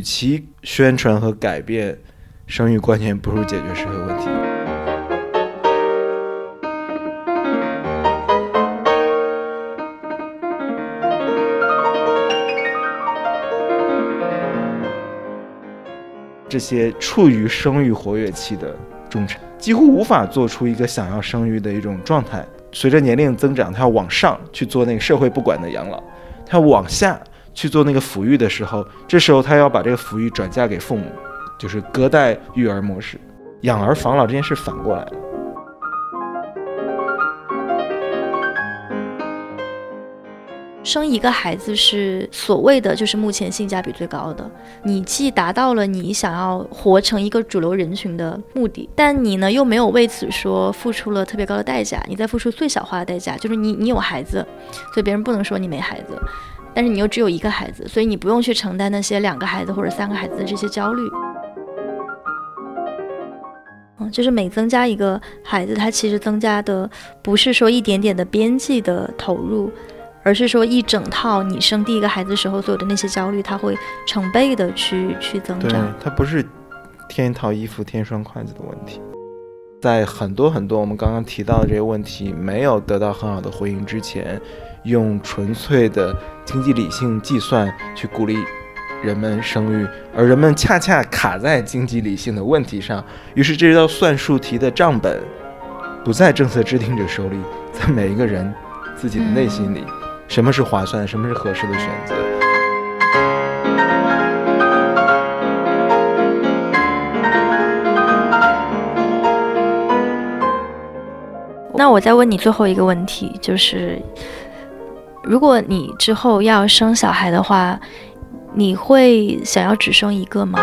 与其宣传和改变生育观念，不如解决社会问题。这些处于生育活跃期的中产，几乎无法做出一个想要生育的一种状态。随着年龄增长，他要往上去做那个社会不管的养老，他要往下去做那个抚育的时候，这时候他要把这个抚育转嫁给父母，就是隔代育儿模式，养儿防老这件事反过来了。生一个孩子是所谓的就是目前性价比最高的，你既达到了你想要活成一个主流人群的目的，但你呢又没有为此说付出了特别高的代价，你在付出最小化的代价，就是你你有孩子，所以别人不能说你没孩子，但是你又只有一个孩子，所以你不用去承担那些两个孩子或者三个孩子的这些焦虑。嗯，就是每增加一个孩子，他其实增加的不是说一点点的边际的投入。而是说一整套，你生第一个孩子时候所有的那些焦虑，他会成倍的去去增长。它不是添一套衣服、添一双筷子的问题。在很多很多我们刚刚提到的这些问题没有得到很好的回应之前，用纯粹的经济理性计算去鼓励人们生育，而人们恰恰卡在经济理性的问题上，于是这道算术题的账本不在政策制定者手里，在每一个人自己的内心里。什么是划算？什么是合适的选择？那我再问你最后一个问题，就是，如果你之后要生小孩的话，你会想要只生一个吗？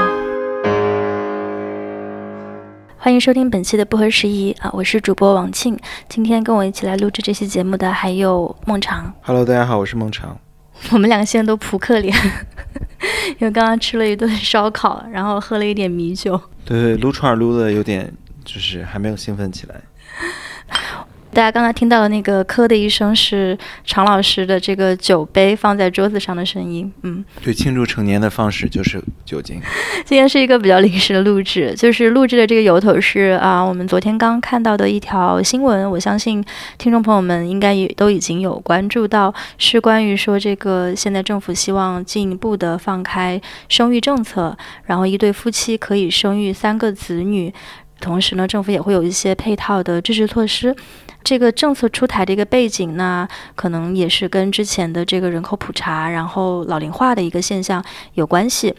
欢迎收听本期的不合时宜啊！我是主播王庆，今天跟我一起来录制这期节目的还有孟尝。Hello，大家好，我是孟尝。我们两个现在都扑克脸，因为刚刚吃了一顿烧烤，然后喝了一点米酒。对对，撸串撸的有点，就是还没有兴奋起来。大家刚才听到的那个“咳”的一声，是常老师的这个酒杯放在桌子上的声音。嗯，对，庆祝成年的方式就是酒精。今天是一个比较临时的录制，就是录制的这个由头是啊，我们昨天刚看到的一条新闻，我相信听众朋友们应该也都已经有关注到，是关于说这个现在政府希望进一步的放开生育政策，然后一对夫妻可以生育三个子女，同时呢，政府也会有一些配套的支持措施。这个政策出台的一个背景呢，可能也是跟之前的这个人口普查，然后老龄化的一个现象有关系。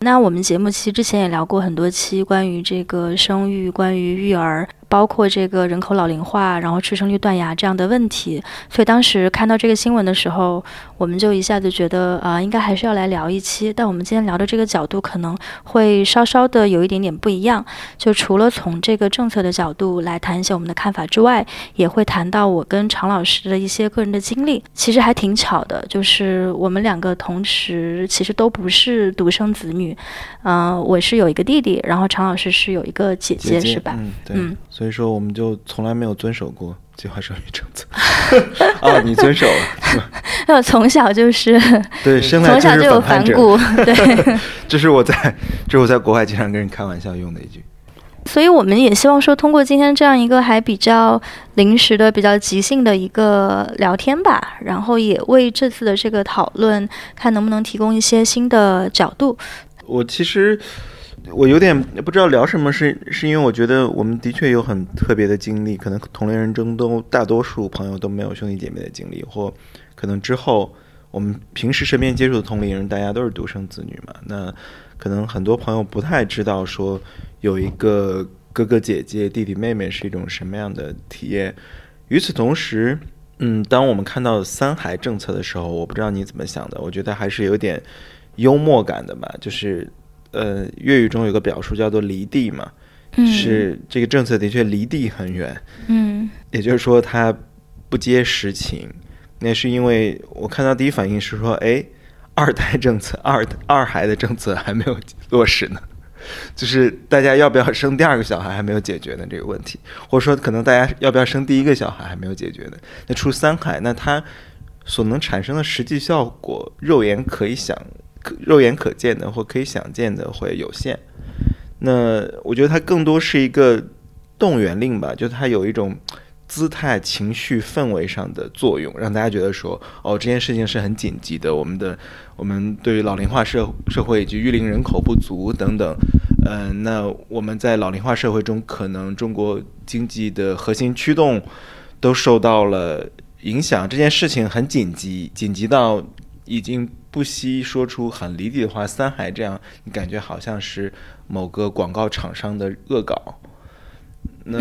那我们节目其实之前也聊过很多期关于这个生育、关于育儿。包括这个人口老龄化，然后出生率断崖这样的问题，所以当时看到这个新闻的时候，我们就一下子觉得啊，应该还是要来聊一期。但我们今天聊的这个角度可能会稍稍的有一点点不一样，就除了从这个政策的角度来谈一些我们的看法之外，也会谈到我跟常老师的一些个人的经历。其实还挺巧的，就是我们两个同时其实都不是独生子女，嗯，我是有一个弟弟，然后常老师是有一个姐姐，是吧？嗯，对。所以说，我们就从来没有遵守过计划生育政策。哦，你遵守了 那？我从小就是对，生来从小就有反骨。对，这是我在这是我在国外经常跟人开玩笑用的一句。所以我们也希望说，通过今天这样一个还比较临时的、比较即兴的一个聊天吧，然后也为这次的这个讨论，看能不能提供一些新的角度。我其实。我有点不知道聊什么，是是因为我觉得我们的确有很特别的经历，可能同龄人中都大多数朋友都没有兄弟姐妹的经历，或可能之后我们平时身边接触的同龄人，大家都是独生子女嘛，那可能很多朋友不太知道说有一个哥哥姐姐、弟弟妹妹是一种什么样的体验。与此同时，嗯，当我们看到三孩政策的时候，我不知道你怎么想的，我觉得还是有点幽默感的吧，就是。呃，粤语中有个表述叫做“离地”嘛，是这个政策的确离地很远。嗯，也就是说它不接实情。那是因为我看到第一反应是说，哎，二胎政策、二二孩的政策还没有落实呢，就是大家要不要生第二个小孩还没有解决呢这个问题，或者说可能大家要不要生第一个小孩还没有解决呢？那出三孩，那它所能产生的实际效果，肉眼可以想。肉眼可见的或可以想见的会有限。那我觉得它更多是一个动员令吧，就它有一种姿态、情绪、氛围上的作用，让大家觉得说，哦，这件事情是很紧急的。我们的我们对于老龄化社社会以及育龄人口不足等等，嗯，那我们在老龄化社会中，可能中国经济的核心驱动都受到了影响。这件事情很紧急，紧急到已经不惜说出很离地的话，“三孩”这样，你感觉好像是某个广告厂商的恶搞。那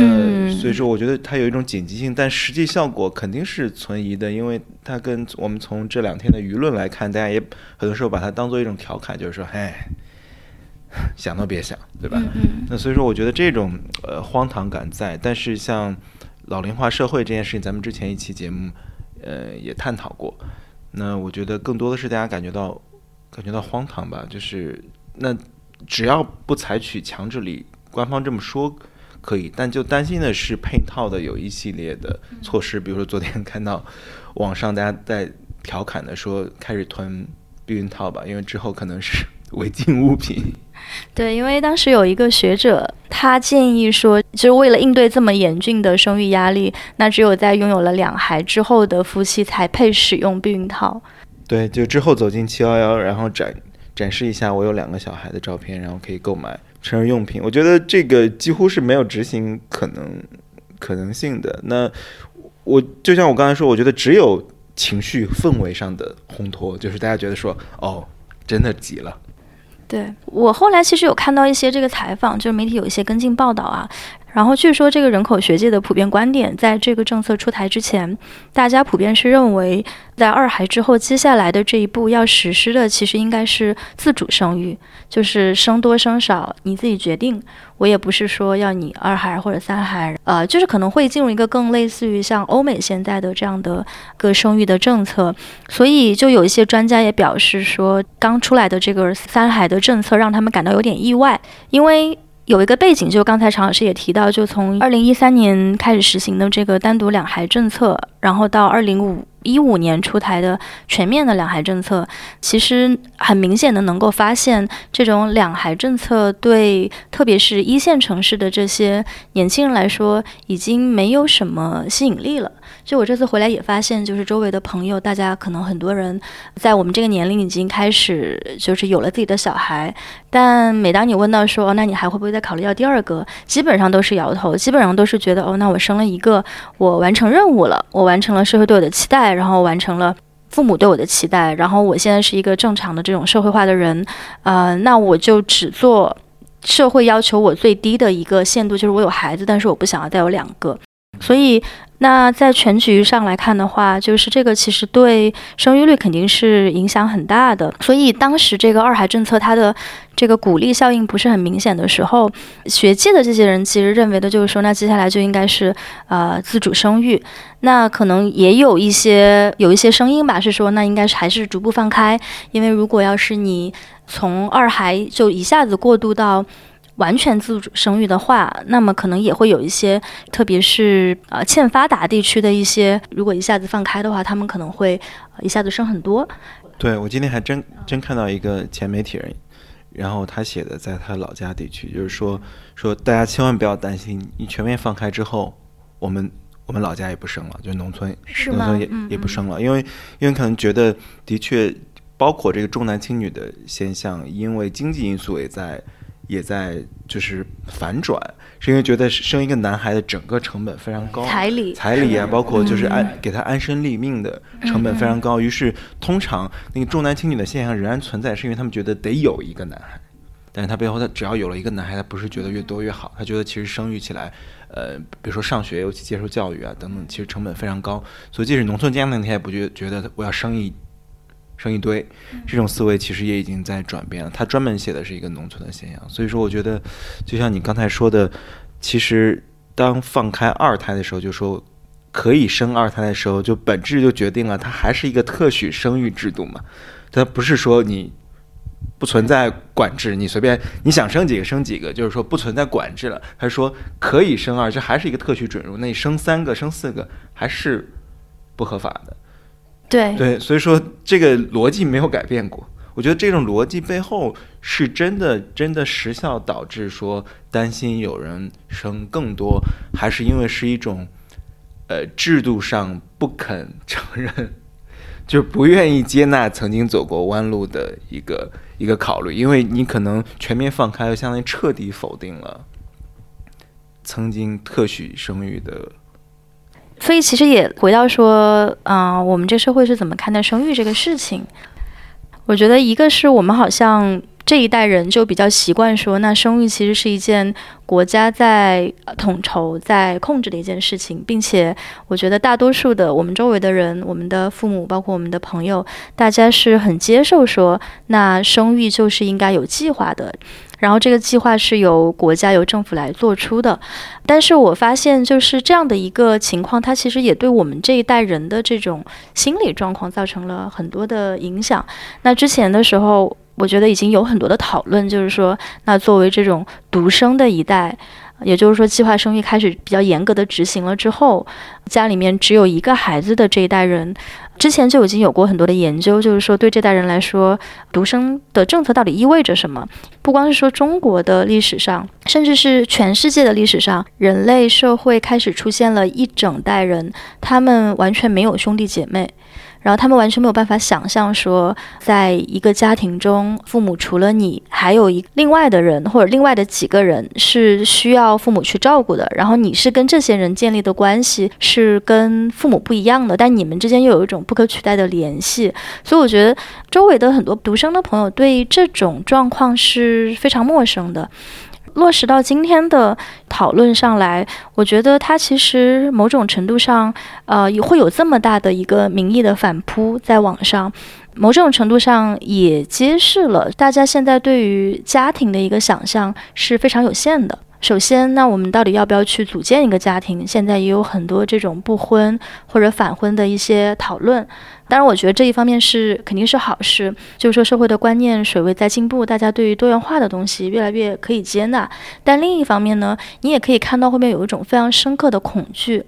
所以说，我觉得它有一种紧急性，但实际效果肯定是存疑的，因为它跟我们从这两天的舆论来看，大家也很多时候把它当做一种调侃，就是说，哎，想都别想，对吧？那所以说，我觉得这种呃荒唐感在，但是像老龄化社会这件事情，咱们之前一期节目呃也探讨过。那我觉得更多的是大家感觉到感觉到荒唐吧，就是那只要不采取强制力，官方这么说。可以，但就担心的是配套的有一系列的措施，比如说昨天 看到网上大家在调侃的说开始囤避孕套吧，因为之后可能是 违禁物品。对，因为当时有一个学者，他建议说，就是为了应对这么严峻的生育压力，那只有在拥有了两孩之后的夫妻才配使用避孕套。对，就之后走进七幺幺，然后展展示一下我有两个小孩的照片，然后可以购买。成人用品，我觉得这个几乎是没有执行可能可能性的。那我就像我刚才说，我觉得只有情绪氛围上的烘托，就是大家觉得说，哦，真的急了。对我后来其实有看到一些这个采访，就是媒体有一些跟进报道啊。然后据说这个人口学界的普遍观点，在这个政策出台之前，大家普遍是认为，在二孩之后，接下来的这一步要实施的，其实应该是自主生育，就是生多生少你自己决定。我也不是说要你二孩或者三孩，呃，就是可能会进入一个更类似于像欧美现在的这样的个生育的政策。所以就有一些专家也表示说，刚出来的这个三孩的政策让他们感到有点意外，因为。有一个背景，就刚才常老师也提到，就从二零一三年开始实行的这个单独两孩政策，然后到二零五一五年出台的全面的两孩政策，其实很明显的能够发现，这种两孩政策对特别是一线城市的这些年轻人来说，已经没有什么吸引力了。就我这次回来也发现，就是周围的朋友，大家可能很多人在我们这个年龄已经开始就是有了自己的小孩，但每当你问到说，那你还会不会再考虑要第二个？基本上都是摇头，基本上都是觉得，哦，那我生了一个，我完成任务了，我完成了社会对我的期待，然后完成了父母对我的期待，然后我现在是一个正常的这种社会化的人，呃，那我就只做社会要求我最低的一个限度，就是我有孩子，但是我不想要再有两个，所以。那在全局上来看的话，就是这个其实对生育率肯定是影响很大的。所以当时这个二孩政策它的这个鼓励效应不是很明显的时候，学界的这些人其实认为的就是说，那接下来就应该是呃自主生育。那可能也有一些有一些声音吧，是说那应该是还是逐步放开，因为如果要是你从二孩就一下子过渡到。完全自主生育的话，那么可能也会有一些，特别是呃欠发达地区的一些，如果一下子放开的话，他们可能会一下子生很多。对我今天还真真看到一个前媒体人，然后他写的在他老家地区，就是说说大家千万不要担心，你全面放开之后，我们我们老家也不生了，就农村农村也也不生了，因为因为可能觉得的确包括这个重男轻女的现象，因为经济因素也在。也在就是反转，是因为觉得生一个男孩的整个成本非常高，彩礼彩礼啊，包括就是安给他安身立命的成本非常高。于是通常那个重男轻女的现象仍然存在，是因为他们觉得得有一个男孩，但是他背后他只要有了一个男孩，他不是觉得越多越好，他觉得其实生育起来，呃，比如说上学尤其接受教育啊等等，其实成本非常高。所以即使农村家庭，他也不觉觉得我要生一。生一堆，这种思维其实也已经在转变了。他专门写的是一个农村的现象，所以说我觉得，就像你刚才说的，其实当放开二胎的时候，就说可以生二胎的时候，就本质就决定了它还是一个特许生育制度嘛。它不是说你不存在管制，你随便你想生几个生几个，就是说不存在管制了。他说可以生二，这还是一个特许准入，那你生三个、生四个还是不合法的。对对，所以说这个逻辑没有改变过。我觉得这种逻辑背后是真的真的时效导致说担心有人生更多，还是因为是一种呃制度上不肯承认，就不愿意接纳曾经走过弯路的一个一个考虑，因为你可能全面放开，就相当于彻底否定了曾经特许生育的。所以其实也回到说，嗯、我们这社会是怎么看待生育这个事情？我觉得一个是我们好像这一代人就比较习惯说，那生育其实是一件国家在统筹、在控制的一件事情，并且我觉得大多数的我们周围的人，我们的父母，包括我们的朋友，大家是很接受说，那生育就是应该有计划的。然后这个计划是由国家、由政府来做出的，但是我发现就是这样的一个情况，它其实也对我们这一代人的这种心理状况造成了很多的影响。那之前的时候，我觉得已经有很多的讨论，就是说，那作为这种独生的一代，也就是说，计划生育开始比较严格的执行了之后，家里面只有一个孩子的这一代人，之前就已经有过很多的研究，就是说对这代人来说，独生的政策到底意味着什么？不光是说中国的历史上，甚至是全世界的历史上，人类社会开始出现了一整代人，他们完全没有兄弟姐妹。然后他们完全没有办法想象说，在一个家庭中，父母除了你，还有一另外的人或者另外的几个人是需要父母去照顾的。然后你是跟这些人建立的关系是跟父母不一样的，但你们之间又有一种不可取代的联系。所以我觉得周围的很多独生的朋友对这种状况是非常陌生的。落实到今天的讨论上来，我觉得它其实某种程度上，呃，也会有这么大的一个民意的反扑在网上，某种程度上也揭示了大家现在对于家庭的一个想象是非常有限的。首先，那我们到底要不要去组建一个家庭？现在也有很多这种不婚或者反婚的一些讨论。当然，我觉得这一方面是肯定是好事，就是说社会的观念水位在进步，大家对于多元化的东西越来越可以接纳。但另一方面呢，你也可以看到后面有一种非常深刻的恐惧。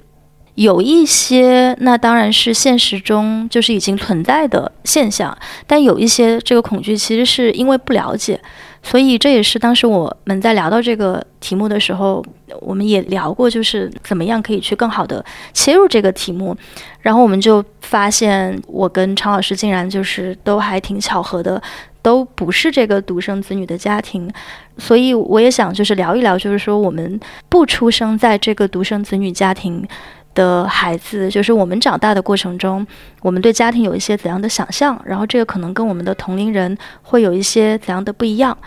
有一些，那当然是现实中就是已经存在的现象，但有一些这个恐惧其实是因为不了解，所以这也是当时我们在聊到这个题目的时候，我们也聊过，就是怎么样可以去更好的切入这个题目。然后我们就发现，我跟常老师竟然就是都还挺巧合的，都不是这个独生子女的家庭，所以我也想就是聊一聊，就是说我们不出生在这个独生子女家庭。的孩子，就是我们长大的过程中，我们对家庭有一些怎样的想象，然后这个可能跟我们的同龄人会有一些怎样的不一样。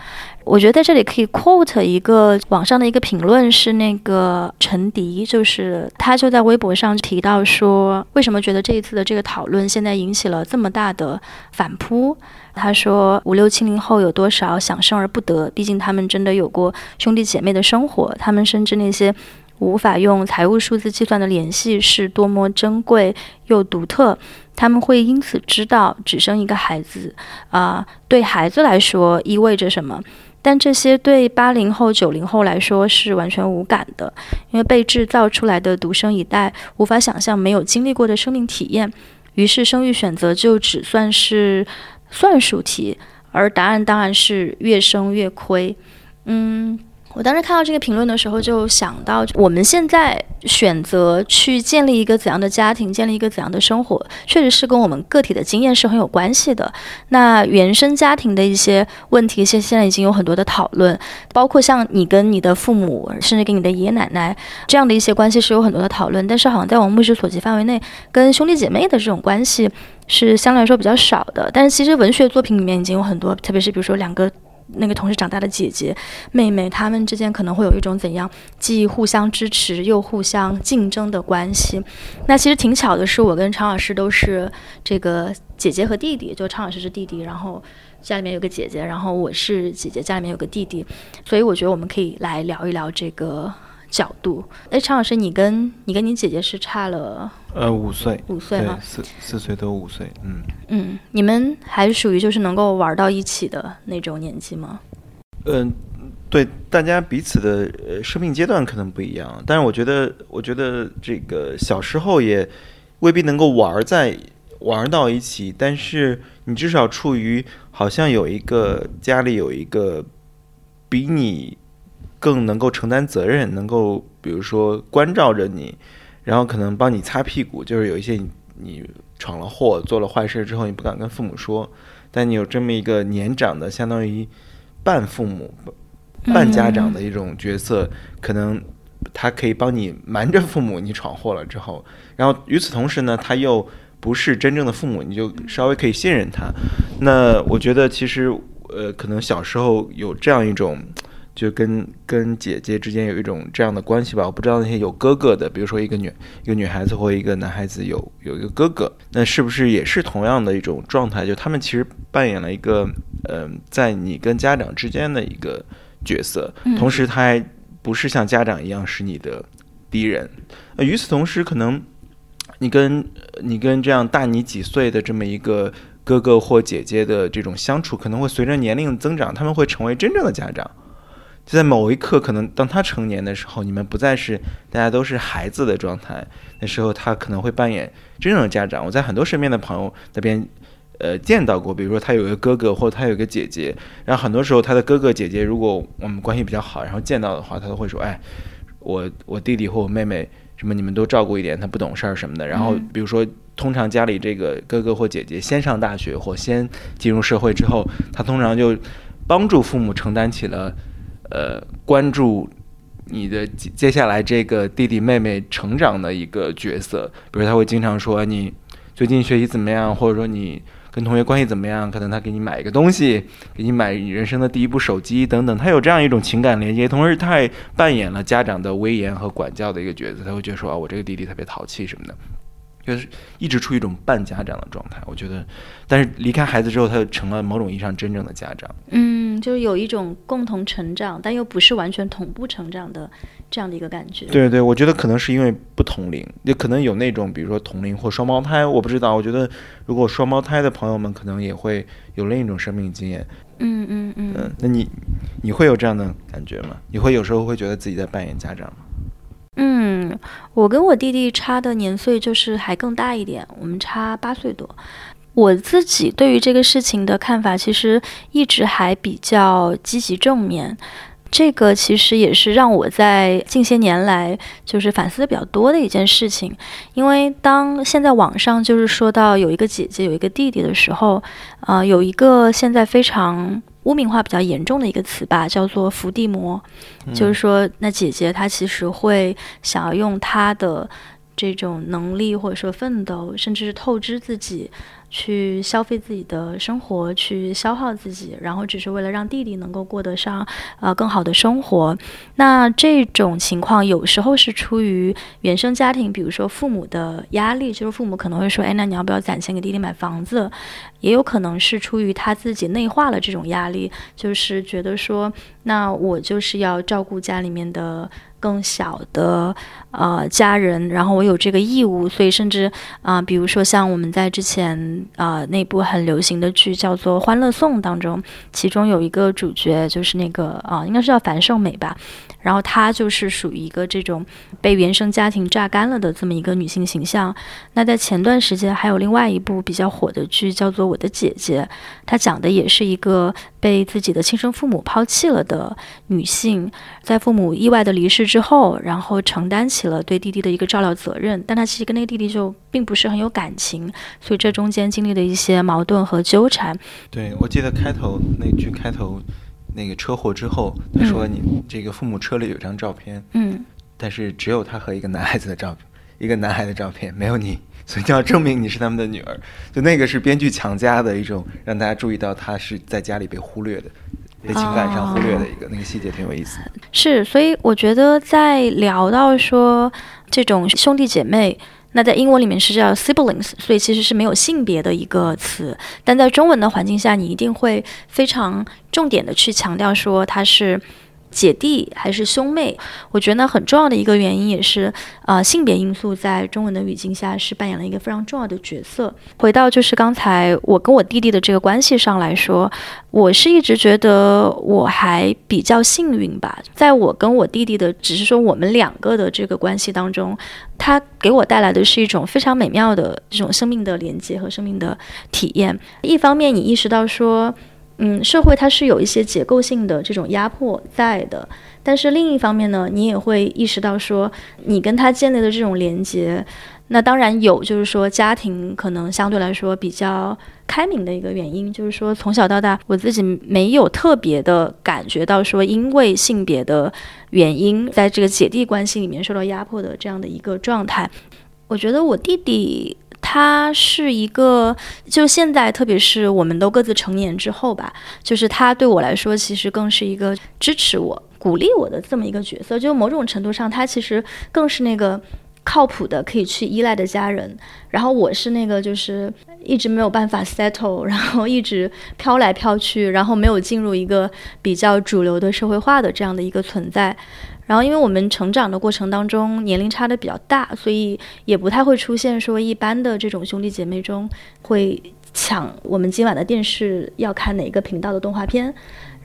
我觉得在这里可以 quote 一个网上的一个评论，是那个陈迪，就是他就在微博上提到说，为什么觉得这一次的这个讨论现在引起了这么大的反扑？他说，五六七零后有多少想生而不得？毕竟他们真的有过兄弟姐妹的生活，他们甚至那些。无法用财务数字计算的联系是多么珍贵又独特，他们会因此知道只生一个孩子啊、对孩子来说意味着什么。但这些对八零后、九零后来说是完全无感的，因为被制造出来的独生一代无法想象没有经历过的生命体验，于是生育选择就只算是算术题，而答案当然是越生越亏。嗯。我当时看到这个评论的时候，就想到我们现在选择去建立一个怎样的家庭，建立一个怎样的生活，确实是跟我们个体的经验是很有关系的。那原生家庭的一些问题，现现在已经有很多的讨论，包括像你跟你的父母，甚至跟你的爷爷奶奶这样的一些关系是有很多的讨论。但是好像在我们目视所及范围内，跟兄弟姐妹的这种关系是相对来说比较少的。但是其实文学作品里面已经有很多，特别是比如说两个。那个同时长大的姐姐、妹妹，她们之间可能会有一种怎样既互相支持又互相竞争的关系。那其实挺巧的是，我跟常老师都是这个姐姐和弟弟，就常老师是弟弟，然后家里面有个姐姐，然后我是姐姐，家里面有个弟弟，所以我觉得我们可以来聊一聊这个角度。哎，常老师，你跟你跟你姐姐是差了呃，五岁，五岁吗？四四岁都五岁，嗯嗯，你们还是属于就是能够玩到一起的那种年纪吗？嗯、对，大家彼此的呃生命阶段可能不一样，但是我觉得，我觉得这个小时候也未必能够玩在玩到一起，但是你至少处于好像有一个家里有一个比你更能够承担责任，能够比如说关照着你，然后可能帮你擦屁股，就是有一些你你闯了祸、做了坏事之后，你不敢跟父母说，但你有这么一个年长的，相当于半父母、半家长的一种角色，可能他可以帮你瞒着父母，你闯祸了之后，然后与此同时呢，他又不是真正的父母，你就稍微可以信任他。那我觉得其实呃，可能小时候有这样一种。就跟跟姐姐之间有一种这样的关系吧，我不知道那些有哥哥的，比如说一个女一个女孩子或一个男孩子有有一个哥哥，那是不是也是同样的一种状态？就他们其实扮演了一个，嗯，在你跟家长之间的一个角色，同时他还不是像家长一样是你的敌人。呃，与此同时，可能你跟你跟这样大你几岁的这么一个哥哥或姐姐的这种相处，可能会随着年龄的增长，他们会成为真正的家长。就在某一刻，可能当他成年的时候，你们不再是大家都是孩子的状态，那时候他可能会扮演真正的家长。我在很多身边的朋友那边，呃，见到过，比如说他有一个哥哥，或者他有个姐姐，然后很多时候他的哥哥姐姐，如果我们关系比较好，然后见到的话，他都会说：“哎，我我弟弟或我妹妹什么，你们都照顾一点，他不懂事儿什么的。”然后比如说，通常家里这个哥哥或姐姐先上大学或先进入社会之后，他通常就帮助父母承担起了。呃，关注你的接下来这个弟弟妹妹成长的一个角色，比如他会经常说你最近学习怎么样，或者说你跟同学关系怎么样，可能他给你买一个东西，给你买你人生的第一部手机等等，他有这样一种情感连接，同时他也扮演了家长的威严和管教的一个角色，他会觉得说啊，我这个弟弟特别淘气什么的。就是一直处于一种半家长的状态，我觉得，但是离开孩子之后，他就成了某种意义上真正的家长。嗯，就是有一种共同成长，但又不是完全同步成长的这样的一个感觉。对对，我觉得可能是因为不同龄，也可能有那种，比如说同龄或双胞胎，我不知道。我觉得如果双胞胎的朋友们，可能也会有另一种生命经验。嗯嗯嗯。嗯，那你你会有这样的感觉吗？你会有时候会觉得自己在扮演家长吗？我跟我弟弟差的年岁就是还更大一点，我们差八岁多。我自己对于这个事情的看法，其实一直还比较积极正面。这个其实也是让我在近些年来就是反思的比较多的一件事情。因为当现在网上就是说到有一个姐姐有一个弟弟的时候，呃，有一个现在非常。污名化比较严重的一个词吧，叫做伏地魔，就是说，那姐姐她其实会想要用她的这种能力，或者说奋斗，甚至是透支自己。去消费自己的生活，去消耗自己，然后只是为了让弟弟能够过得上呃更好的生活。那这种情况有时候是出于原生家庭，比如说父母的压力，就是父母可能会说：“哎，那你要不要攒钱给弟弟买房子？”也有可能是出于他自己内化了这种压力，就是觉得说：“那我就是要照顾家里面的。”更小的呃家人，然后我有这个义务，所以甚至啊，比如说像我们在之前啊那部很流行的剧叫做《欢乐颂》当中，其中有一个主角就是那个啊，应该是叫樊胜美吧。然后她就是属于一个这种被原生家庭榨干了的这么一个女性形象。那在前段时间还有另外一部比较火的剧叫做《我的姐姐》，她讲的也是一个被自己的亲生父母抛弃了的女性，在父母意外的离世之后，然后承担起了对弟弟的一个照料责任。但她其实跟那个弟弟就并不是很有感情，所以这中间经历了一些矛盾和纠缠。对，我记得开头那句开头。那个车祸之后，他说：“你这个父母车里有张照片，嗯，但是只有他和一个男孩子的照片，一个男孩的照片，没有你，所以就要证明你是他们的女儿。就那个是编剧强加的一种，让大家注意到他是在家里被忽略的，被情感上忽略的一个那个细节，挺有意思。是，所以我觉得在聊到说这种兄弟姐妹。”那在英文里面是叫 siblings，所以其实是没有性别的一个词。但在中文的环境下，你一定会非常重点的去强调说它是姐弟还是兄妹，我觉得呢很重要的一个原因也是，啊，性别因素在中文的语境下是扮演了一个非常重要的角色。回到就是刚才我跟我弟弟的这个关系上来说，我是一直觉得我还比较幸运吧，在我跟我弟弟的只是说我们两个的这个关系当中，他给我带来的是一种非常美妙的这种生命的连接和生命的体验。一方面，你意识到说。嗯，社会它是有一些结构性的这种压迫在的，但是另一方面呢，你也会意识到说，你跟他建立的这种连接，那当然有，就是说家庭可能相对来说比较开明的一个原因，就是说从小到大，我自己没有特别的感觉到说，因为性别的原因，在这个姐弟关系里面受到压迫的这样的一个状态。我觉得我弟弟。他是一个，就现在，特别是我们都各自成年之后吧，就是他对我来说，其实更是一个支持我、鼓励我的这么一个角色。就某种程度上，他其实更是那个靠谱的、可以去依赖的家人。然后我是那个，就是一直没有办法 settle，然后一直飘来飘去，然后没有进入一个比较主流的社会化的这样的一个存在。然后，因为我们成长的过程当中年龄差的比较大，所以也不太会出现说一般的这种兄弟姐妹中会抢我们今晚的电视要看哪个频道的动画片。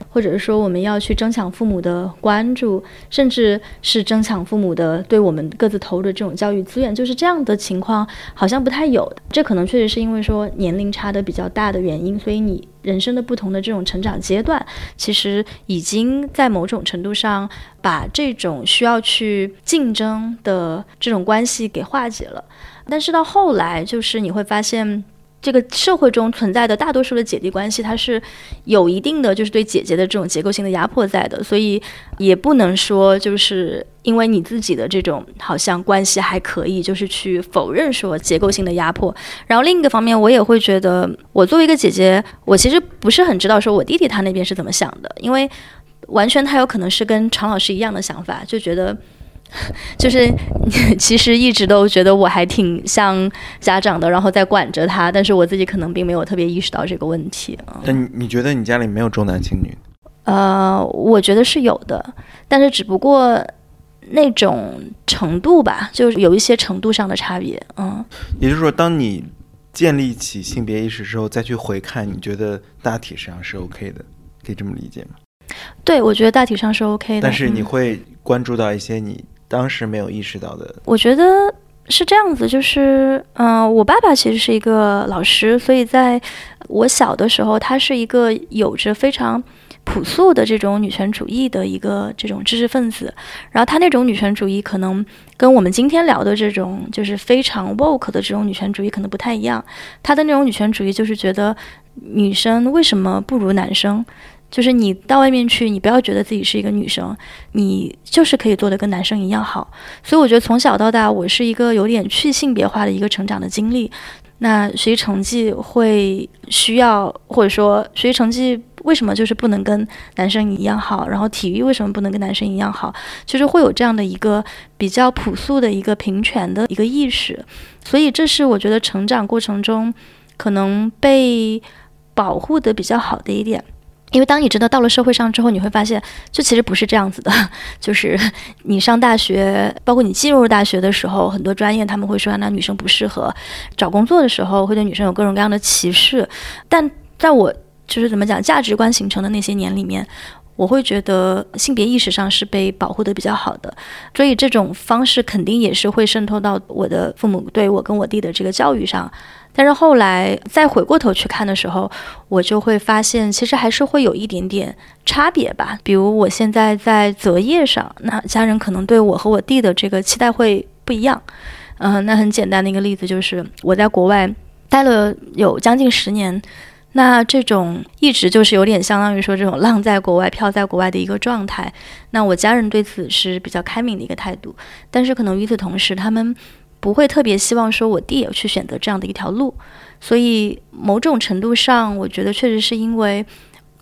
或者是说我们要去争抢父母的关注，甚至是争抢父母的对我们各自投入的这种教育资源，就是这样的情况好像不太有。这可能确实是因为说年龄差的比较大的原因，所以你人生的不同的这种成长阶段，其实已经在某种程度上把这种需要去竞争的这种关系给化解了。但是到后来，就是你会发现。这个社会中存在的大多数的姐弟关系，它是有一定的就是对姐姐的这种结构性的压迫在的，所以也不能说就是因为你自己的这种好像关系还可以，就是去否认说结构性的压迫。然后另一个方面，我也会觉得，我作为一个姐姐，我其实不是很知道说我弟弟他那边是怎么想的，因为完全他有可能是跟常老师一样的想法，就觉得。就是 其实一直都觉得我还挺像家长的，然后在管着他，但是我自己可能并没有特别意识到这个问题。那你你觉得你家里没有重男轻女？呃，我觉得是有的，但是只不过那种程度吧，就是有一些程度上的差别。嗯，也就是说，当你建立起性别意识之后，再去回看，你觉得大体上是 OK 的，可以这么理解吗？对，我觉得大体上是 OK 的。但是你会关注到一些你。当时没有意识到的，我觉得是这样子，就是，嗯，我爸爸其实是一个老师，所以在我小的时候，他是一个有着非常朴素的这种女权主义的一个这种知识分子，然后他那种女权主义可能跟我们今天聊的这种就是非常 woke 的这种女权主义可能不太一样，他的那种女权主义就是觉得女生为什么不如男生？就是你到外面去，你不要觉得自己是一个女生，你就是可以做的跟男生一样好。所以我觉得从小到大，我是一个有点去性别化的一个成长的经历。那学习成绩会需要，或者说学习成绩为什么就是不能跟男生一样好？然后体育为什么不能跟男生一样好？就是会有这样的一个比较朴素的一个平权的一个意识。所以这是我觉得成长过程中可能被保护的比较好的一点。因为当你真的到了社会上之后，你会发现，就其实不是这样子的。就是你上大学，包括你进入大学的时候，很多专业他们会说那女生不适合。找工作的时候，会对女生有各种各样的歧视。但在我就是怎么讲价值观形成的那些年里面，我会觉得性别意识上是被保护的比较好的。所以这种方式肯定也是会渗透到我的父母对我跟我弟的这个教育上。但是后来再回过头去看的时候，我就会发现，其实还是会有一点点差别吧。比如我现在在择业上，那家人可能对我和我弟的这个期待会不一样。嗯，那很简单的一个例子就是，我在国外待了有将近十年，那这种一直就是有点相当于说这种浪在国外、漂在国外的一个状态。那我家人对此是比较开明的一个态度，但是可能与此同时，他们。不会特别希望说我弟也去选择这样的一条路，所以某种程度上，我觉得确实是因为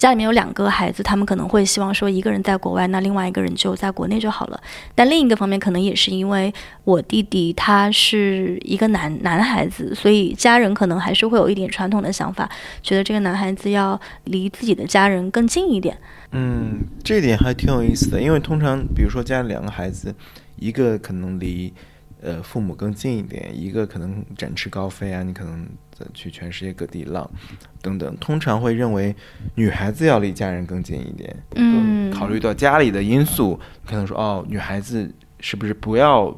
家里面有两个孩子，他们可能会希望说一个人在国外，那另外一个人就在国内就好了。但另一个方面，可能也是因为我弟弟他是一个男男孩子，所以家人可能还是会有一点传统的想法，觉得这个男孩子要离自己的家人更近一点。嗯，这点还挺有意思的，因为通常比如说家里两个孩子，一个可能离。呃，父母更近一点，一个可能展翅高飞啊，你可能去全世界各地浪，等等。通常会认为女孩子要离家人更近一点，嗯，考虑到家里的因素，可能说哦，女孩子是不是不要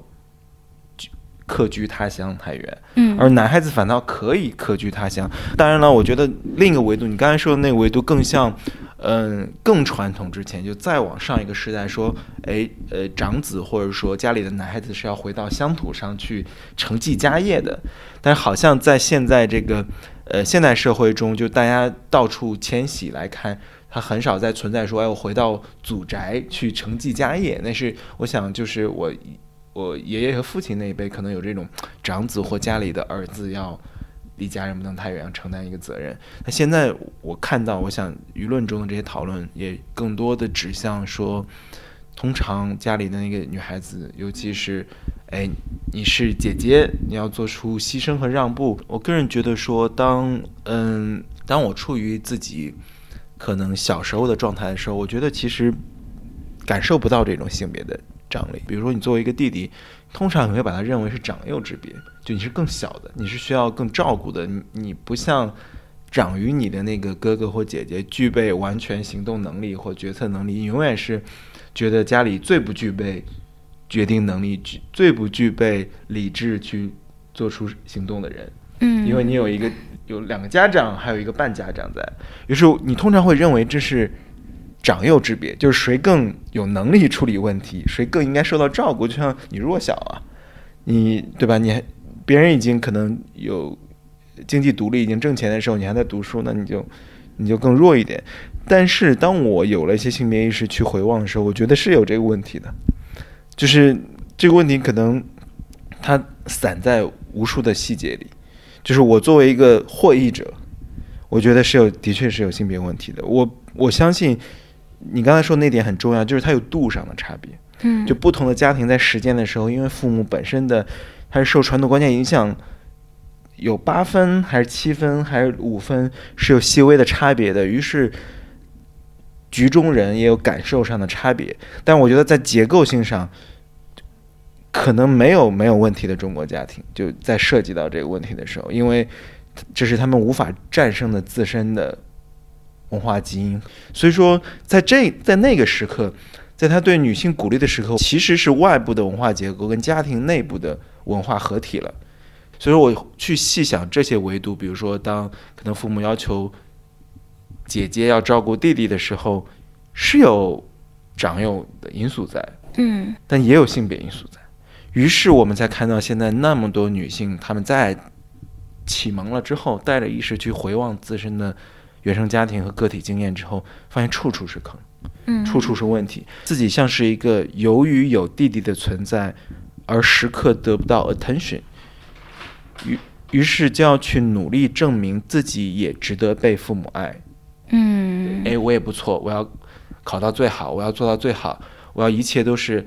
客居他乡太远，嗯，而男孩子反倒可以客居他乡。当然了，我觉得另一个维度，你刚才说的那个维度更像。嗯，更传统之前就再往上一个时代，说，哎，呃，长子或者说家里的男孩子是要回到乡土上去承继家业的。但是好像在现在这个呃现代社会中，就大家到处迁徙来看，他很少再存在说，哎，我回到祖宅去承继家业。那是我想，就是我我爷爷和父亲那一辈可能有这种长子或家里的儿子要。离家人不能太远，要承担一个责任。那现在我看到，我想舆论中的这些讨论也更多的指向说，通常家里的那个女孩子，尤其是，哎，你是姐姐，你要做出牺牲和让步。我个人觉得说，当嗯，当我处于自己可能小时候的状态的时候，我觉得其实感受不到这种性别的张力。比如说，你作为一个弟弟。通常你会把它认为是长幼之别，就你是更小的，你是需要更照顾的，你你不像长于你的那个哥哥或姐姐具备完全行动能力或决策能力，你永远是觉得家里最不具备决定能力、最不具备理智去做出行动的人。嗯，因为你有一个有两个家长，还有一个半家长在，于是你通常会认为这是。长幼之别，就是谁更有能力处理问题，谁更应该受到照顾。就像你弱小啊，你对吧？你还别人已经可能有经济独立，已经挣钱的时候，你还在读书，那你就你就更弱一点。但是当我有了一些性别意识去回望的时候，我觉得是有这个问题的，就是这个问题可能它散在无数的细节里。就是我作为一个获益者，我觉得是有，的确是有性别问题的。我我相信。你刚才说那点很重要，就是它有度上的差别。嗯，就不同的家庭在实践的时候，因为父母本身的他是受传统观念影响，有八分还是七分还是五分是有细微的差别的。于是局中人也有感受上的差别。但我觉得在结构性上，可能没有没有问题的中国家庭就在涉及到这个问题的时候，因为这是他们无法战胜的自身的。文化基因，所以说，在这在那个时刻，在他对女性鼓励的时刻，其实是外部的文化结构跟家庭内部的文化合体了。所以说，我去细想这些维度，比如说，当可能父母要求姐姐要照顾弟弟的时候，是有长幼的因素在，嗯，但也有性别因素在。于是，我们才看到现在那么多女性，她们在启蒙了之后，带着意识去回望自身的。原生家庭和个体经验之后，发现处处是坑，嗯，处处是问题。自己像是一个由于有弟弟的存在，而时刻得不到 attention，于于是就要去努力证明自己也值得被父母爱。嗯，哎，我也不错，我要考到最好，我要做到最好，我要一切都是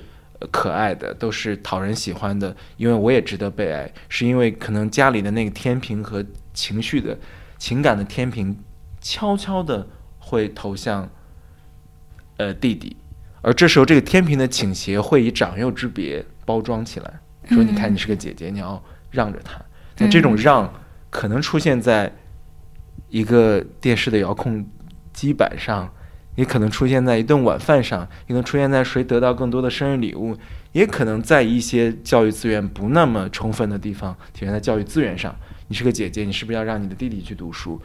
可爱的，都是讨人喜欢的，因为我也值得被爱。是因为可能家里的那个天平和情绪的情感的天平。悄悄的会投向，呃弟弟，而这时候这个天平的倾斜会以长幼之别包装起来，说你看你是个姐姐，你要让着他。那这种让可能出现在一个电视的遥控机板上，也可能出现在一顿晚饭上，也能出现在谁得到更多的生日礼物，也可能在一些教育资源不那么充分的地方体现在教育资源上。你是个姐姐，你是不是要让你的弟弟去读书？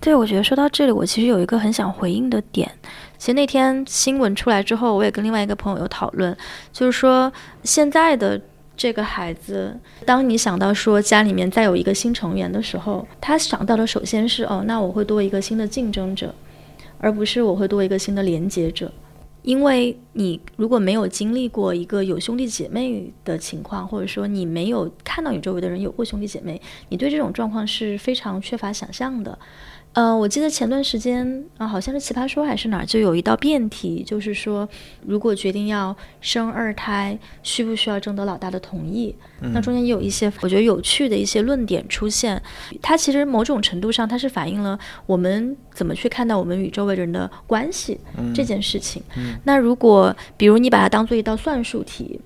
对，我觉得说到这里，我其实有一个很想回应的点。其实那天新闻出来之后，我也跟另外一个朋友有讨论，就是说现在的这个孩子，当你想到说家里面再有一个新成员的时候，他想到的首先是哦，那我会多一个新的竞争者，而不是我会多一个新的连接者。因为你如果没有经历过一个有兄弟姐妹的情况，或者说你没有看到你周围的人有过兄弟姐妹，你对这种状况是非常缺乏想象的。呃，我记得前段时间啊，好像是奇葩说还是哪儿，就有一道辩题，就是说，如果决定要生二胎，需不需要征得老大的同意？那中间也有一些我觉得有趣的一些论点出现。它其实某种程度上，它是反映了我们怎么去看待我们与周围人的关系这件事情。那如果比如你把它当做一道算术题。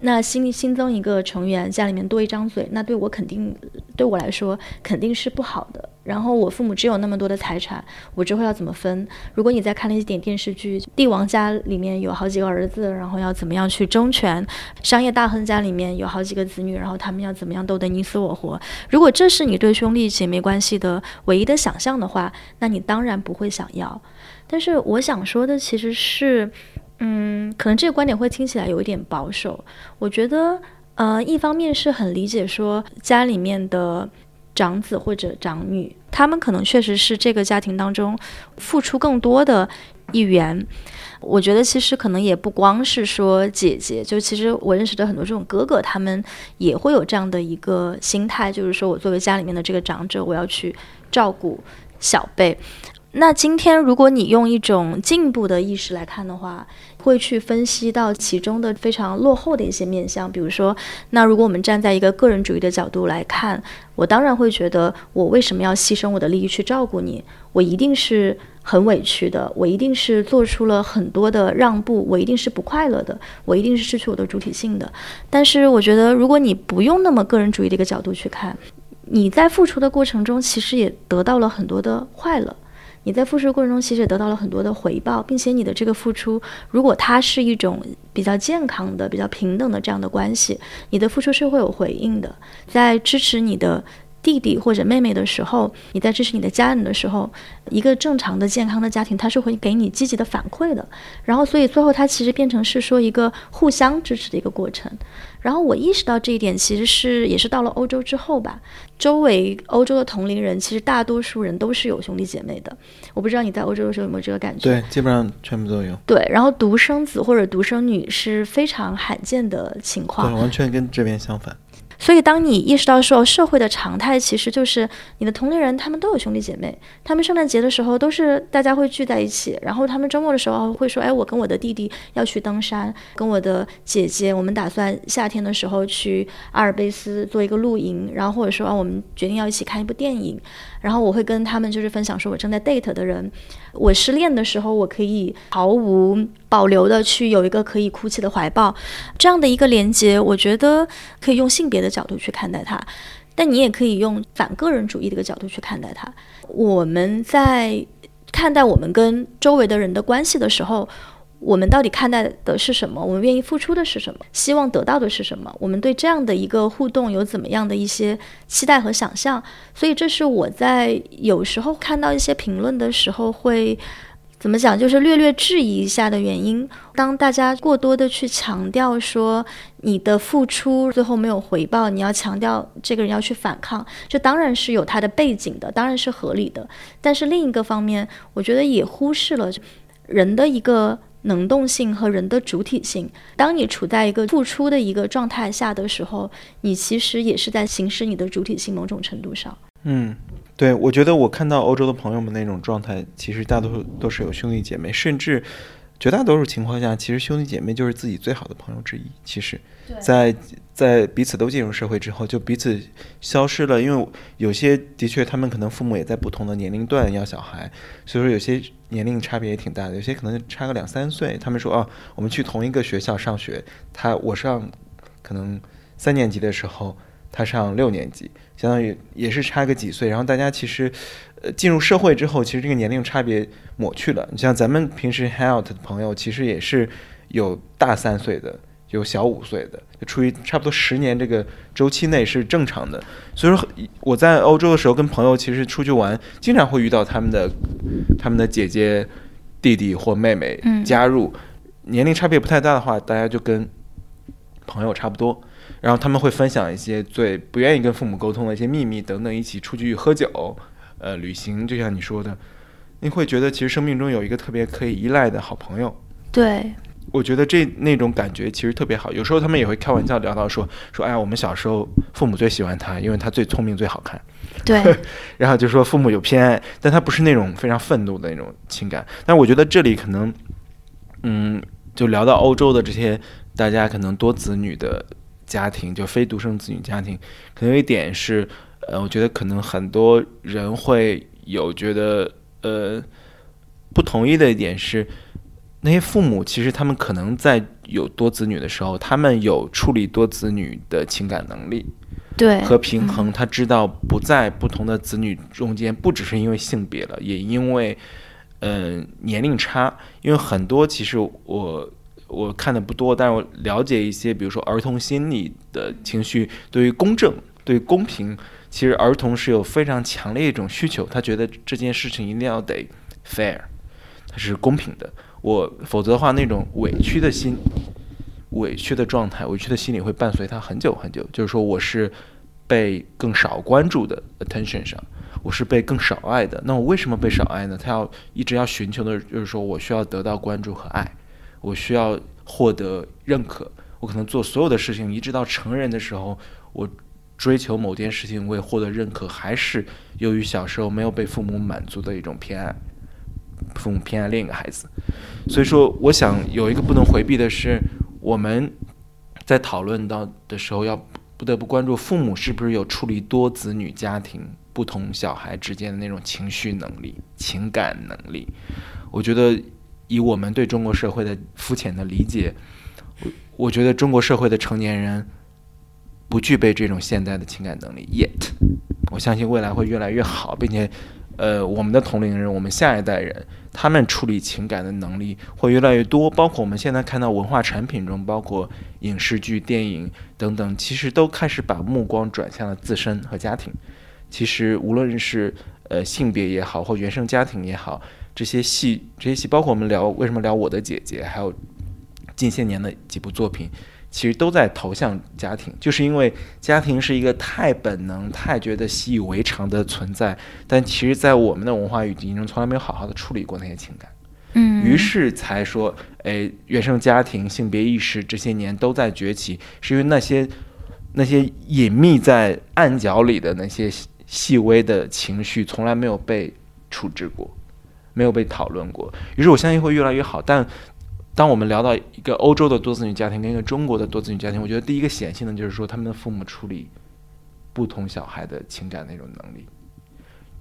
那新新增一个成员，家里面多一张嘴，那对我肯定，对我来说肯定是不好的。然后我父母只有那么多的财产，我之后要怎么分？如果你在看了一点电视剧，帝王家里面有好几个儿子，然后要怎么样去争权？商业大亨家里面有好几个子女，然后他们要怎么样斗得你死我活？如果这是你对兄弟姐妹关系的唯一的想象的话，那你当然不会想要。但是我想说的其实是。嗯，可能这个观点会听起来有一点保守。我觉得，呃，一方面是很理解说家里面的长子或者长女，他们可能确实是这个家庭当中付出更多的一员。我觉得其实可能也不光是说姐姐，就其实我认识的很多这种哥哥，他们也会有这样的一个心态，就是说我作为家里面的这个长者，我要去照顾小辈。那今天，如果你用一种进步的意识来看的话，会去分析到其中的非常落后的一些面向。比如说，那如果我们站在一个个人主义的角度来看，我当然会觉得，我为什么要牺牲我的利益去照顾你？我一定是很委屈的，我一定是做出了很多的让步，我一定是不快乐的，我一定是失去我的主体性的。但是，我觉得，如果你不用那么个人主义的一个角度去看，你在付出的过程中，其实也得到了很多的快乐。你在付出过程中，其实也得到了很多的回报，并且你的这个付出，如果它是一种比较健康的、比较平等的这样的关系，你的付出是会有回应的，在支持你的。弟弟或者妹妹的时候，你在支持你的家人的时候，一个正常的、健康的家庭，它是会给你积极的反馈的。然后，所以最后它其实变成是说一个互相支持的一个过程。然后我意识到这一点，其实是也是到了欧洲之后吧。周围欧洲的同龄人，其实大多数人都是有兄弟姐妹的。我不知道你在欧洲的时候有没有这个感觉？对，基本上全部都有。对，然后独生子或者独生女是非常罕见的情况。对，完全跟这边相反。所以，当你意识到说社会的常态其实就是你的同龄人他们都有兄弟姐妹，他们圣诞节的时候都是大家会聚在一起，然后他们周末的时候会说：“哎，我跟我的弟弟要去登山，跟我的姐姐，我们打算夏天的时候去阿尔卑斯做一个露营，然后或者说啊，我们决定要一起看一部电影。”然后我会跟他们就是分享说，我正在 date 的人，我失恋的时候，我可以毫无保留的去有一个可以哭泣的怀抱，这样的一个连接，我觉得可以用性别的角度去看待它，但你也可以用反个人主义的一个角度去看待它。我们在看待我们跟周围的人的关系的时候。我们到底看待的是什么？我们愿意付出的是什么？希望得到的是什么？我们对这样的一个互动有怎么样的一些期待和想象？所以，这是我在有时候看到一些评论的时候会怎么讲，就是略略质疑一下的原因。当大家过多的去强调说你的付出最后没有回报，你要强调这个人要去反抗，这当然是有他的背景的，当然是合理的。但是另一个方面，我觉得也忽视了人的一个。能动性和人的主体性，当你处在一个付出的一个状态下的时候，你其实也是在行使你的主体性。某种程度上，嗯，对，我觉得我看到欧洲的朋友们那种状态，其实大多数都是有兄弟姐妹，甚至绝大多数情况下，其实兄弟姐妹就是自己最好的朋友之一。其实，在在彼此都进入社会之后，就彼此消失了，因为有些的确他们可能父母也在不同的年龄段要小孩，所以说有些。年龄差别也挺大的，有些可能差个两三岁。他们说啊，我们去同一个学校上学，他我上可能三年级的时候，他上六年级，相当于也是差个几岁。然后大家其实呃进入社会之后，其实这个年龄差别抹去了。你像咱们平时 hang out 的朋友，其实也是有大三岁的。有小五岁的，就处于差不多十年这个周期内是正常的。所以说我在欧洲的时候跟朋友其实出去玩，经常会遇到他们的他们的姐姐、弟弟或妹妹加入，年龄差别不太大的话，大家就跟朋友差不多。然后他们会分享一些最不愿意跟父母沟通的一些秘密等等，一起出去喝酒、呃旅行，就像你说的，你会觉得其实生命中有一个特别可以依赖的好朋友。对。我觉得这那种感觉其实特别好。有时候他们也会开玩笑聊到说说，哎呀，我们小时候父母最喜欢他，因为他最聪明最好看。对，然后就说父母有偏爱，但他不是那种非常愤怒的那种情感。但我觉得这里可能，嗯，就聊到欧洲的这些大家可能多子女的家庭，就非独生子女家庭，可能有一点是，呃，我觉得可能很多人会有觉得，呃，不同意的一点是，那些父母其实他们可能在有多子女的时候，他们有处理多子女的情感能力。对和平衡，他知道不在不同的子女中间，不只是因为性别了，也因为，嗯，年龄差。因为很多其实我我看的不多，但是我了解一些，比如说儿童心理的情绪，对于公正、对于公平，其实儿童是有非常强烈一种需求，他觉得这件事情一定要得 fair，它是公平的。我否则的话，那种委屈的心。委屈的状态，委屈的心理会伴随他很久很久。就是说，我是被更少关注的 attention 上，我是被更少爱的。那我为什么被少爱呢？他要一直要寻求的，就是说我需要得到关注和爱，我需要获得认可。我可能做所有的事情，一直到成人的时候，我追求某件事情为获得认可，还是由于小时候没有被父母满足的一种偏爱，父母偏爱另一个孩子。所以说，我想有一个不能回避的是。我们在讨论到的时候，要不得不关注父母是不是有处理多子女家庭不同小孩之间的那种情绪能力、情感能力。我觉得，以我们对中国社会的肤浅的理解，我觉得中国社会的成年人不具备这种现代的情感能力。Yet，我相信未来会越来越好，并且。呃，我们的同龄人，我们下一代人，他们处理情感的能力会越来越多。包括我们现在看到文化产品中，包括影视剧、电影等等，其实都开始把目光转向了自身和家庭。其实无论是呃性别也好，或原生家庭也好，这些戏，这些戏，包括我们聊为什么聊我的姐姐，还有近些年的几部作品。其实都在投向家庭，就是因为家庭是一个太本能、太觉得习以为常的存在，但其实，在我们的文化语境中，从来没有好好的处理过那些情感。嗯，于是才说，哎，原生家庭、性别意识这些年都在崛起，是因为那些那些隐秘在暗角里的那些细微的情绪，从来没有被处置过，没有被讨论过。于是我相信会越来越好，但。当我们聊到一个欧洲的多子女家庭跟一个中国的多子女家庭，我觉得第一个显性的就是说，他们的父母处理不同小孩的情感那种能力，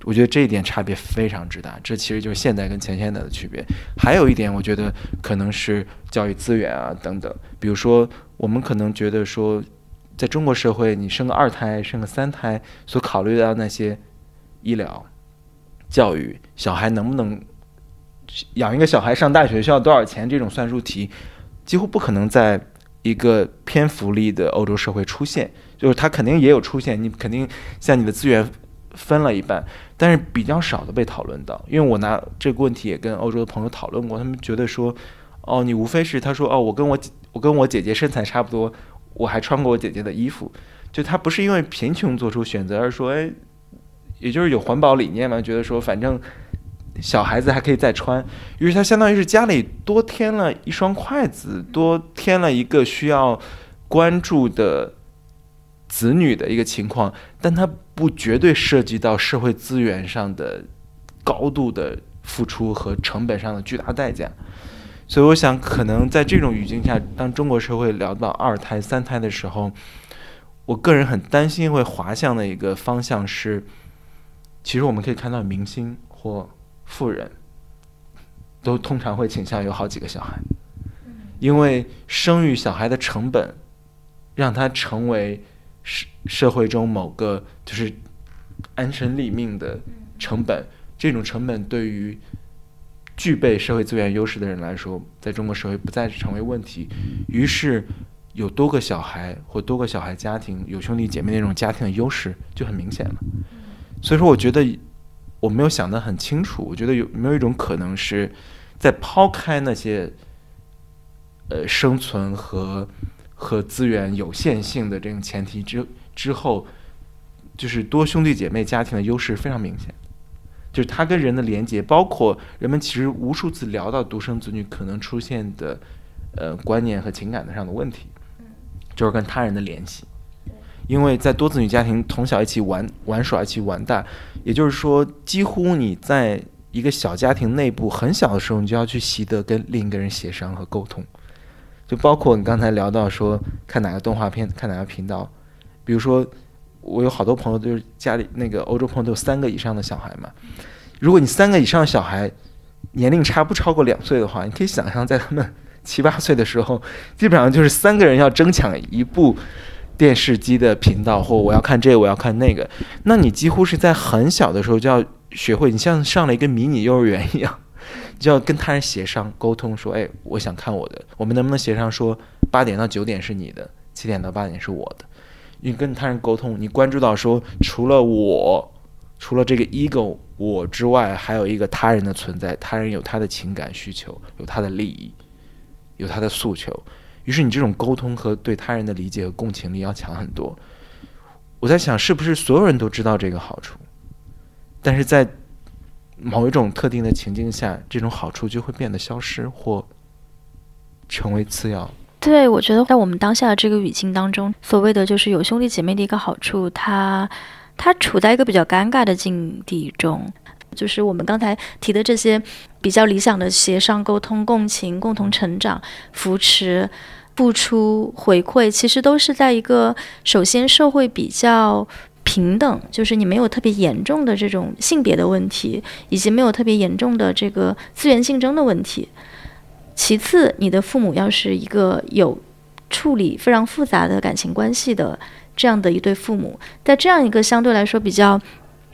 我觉得这一点差别非常之大。这其实就是现代跟前现代的区别。还有一点，我觉得可能是教育资源啊等等。比如说，我们可能觉得说，在中国社会，你生个二胎、生个三胎，所考虑到那些医疗、教育，小孩能不能？养一个小孩上大学需要多少钱？这种算术题几乎不可能在一个偏福利的欧洲社会出现。就是它肯定也有出现，你肯定像你的资源分了一半，但是比较少的被讨论到。因为我拿这个问题也跟欧洲的朋友讨论过，他们觉得说，哦，你无非是他说，哦，我跟我我跟我姐姐身材差不多，我还穿过我姐姐的衣服，就他不是因为贫穷做出选择，而说，哎，也就是有环保理念嘛，觉得说反正。小孩子还可以再穿，于是他相当于是家里多添了一双筷子，多添了一个需要关注的子女的一个情况，但他不绝对涉及到社会资源上的高度的付出和成本上的巨大代价。所以，我想可能在这种语境下，当中国社会聊到二胎、三胎的时候，我个人很担心会滑向的一个方向是，其实我们可以看到明星或。富人都通常会倾向有好几个小孩，因为生育小孩的成本，让他成为社社会中某个就是安身立命的成本。这种成本对于具备社会资源优势的人来说，在中国社会不再成为问题。于是，有多个小孩或多个小孩家庭有兄弟姐妹那种家庭的优势就很明显了。所以说，我觉得。我没有想得很清楚，我觉得有没有一种可能是，在抛开那些，呃，生存和和资源有限性的这种前提之之后，就是多兄弟姐妹家庭的优势非常明显，就是它跟人的连接，包括人们其实无数次聊到独生子女可能出现的呃观念和情感的上的问题，就是跟他人的联系，因为在多子女家庭从小一起玩玩耍一起玩大，也就是说，几乎你在一个小家庭内部很小的时候，你就要去习得跟另一个人协商和沟通，就包括你刚才聊到说看哪个动画片，看哪个频道，比如说我有好多朋友就是家里那个欧洲朋友都有三个以上的小孩嘛，如果你三个以上的小孩年龄差不超过两岁的话，你可以想象在他们七八岁的时候，基本上就是三个人要争抢一部。电视机的频道，或我要看这个，我要看那个，那你几乎是在很小的时候就要学会，你像上了一个迷你幼儿园一样，就要跟他人协商沟通，说，哎，我想看我的，我们能不能协商说八点到九点是你的，七点到八点是我的？你跟他人沟通，你关注到说，除了我，除了这个 ego 我之外，还有一个他人的存在，他人有他的情感需求，有他的利益，有他的诉求。于是你这种沟通和对他人的理解和共情力要强很多。我在想，是不是所有人都知道这个好处，但是在某一种特定的情境下，这种好处就会变得消失或成为次要。对，我觉得在我们当下的这个语境当中，所谓的就是有兄弟姐妹的一个好处，它它处在一个比较尴尬的境地中，就是我们刚才提的这些比较理想的协商、沟通、共情、共同成长、扶持。付出回馈，其实都是在一个首先社会比较平等，就是你没有特别严重的这种性别的问题，以及没有特别严重的这个资源竞争的问题。其次，你的父母要是一个有处理非常复杂的感情关系的这样的一对父母，在这样一个相对来说比较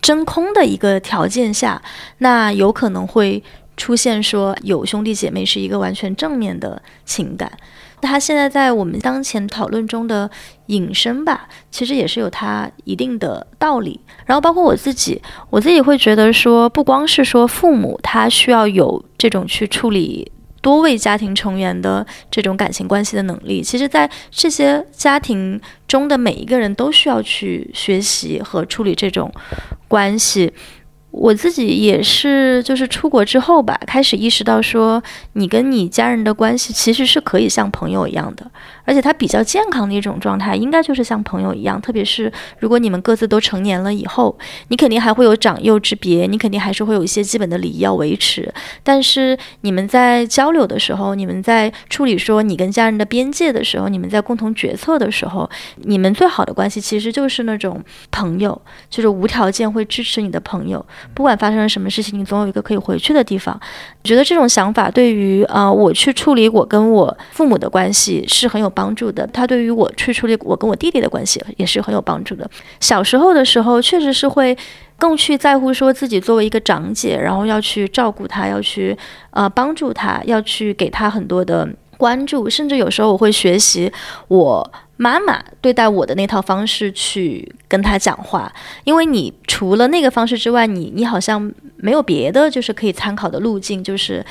真空的一个条件下，那有可能会出现说有兄弟姐妹是一个完全正面的情感。它现在在我们当前讨论中的引申吧，其实也是有它一定的道理。然后包括我自己，我自己会觉得说，不光是说父母他需要有这种去处理多位家庭成员的这种感情关系的能力，其实在这些家庭中的每一个人都需要去学习和处理这种关系。我自己也是，就是出国之后吧，开始意识到说，你跟你家人的关系其实是可以像朋友一样的。而且它比较健康的一种状态，应该就是像朋友一样。特别是如果你们各自都成年了以后，你肯定还会有长幼之别，你肯定还是会有一些基本的礼仪要维持。但是你们在交流的时候，你们在处理说你跟家人的边界的时候，你们在共同决策的时候，你们最好的关系其实就是那种朋友，就是无条件会支持你的朋友。不管发生了什么事情，你总有一个可以回去的地方。我觉得这种想法对于啊，我去处理我跟我父母的关系是很有帮。帮助的，他对于我去处理我跟我弟弟的关系也是很有帮助的。小时候的时候，确实是会更去在乎说自己作为一个长姐，然后要去照顾他，要去呃帮助他，要去给他很多的关注，甚至有时候我会学习我妈妈对待我的那套方式去跟他讲话，因为你除了那个方式之外，你你好像没有别的就是可以参考的路径，就是。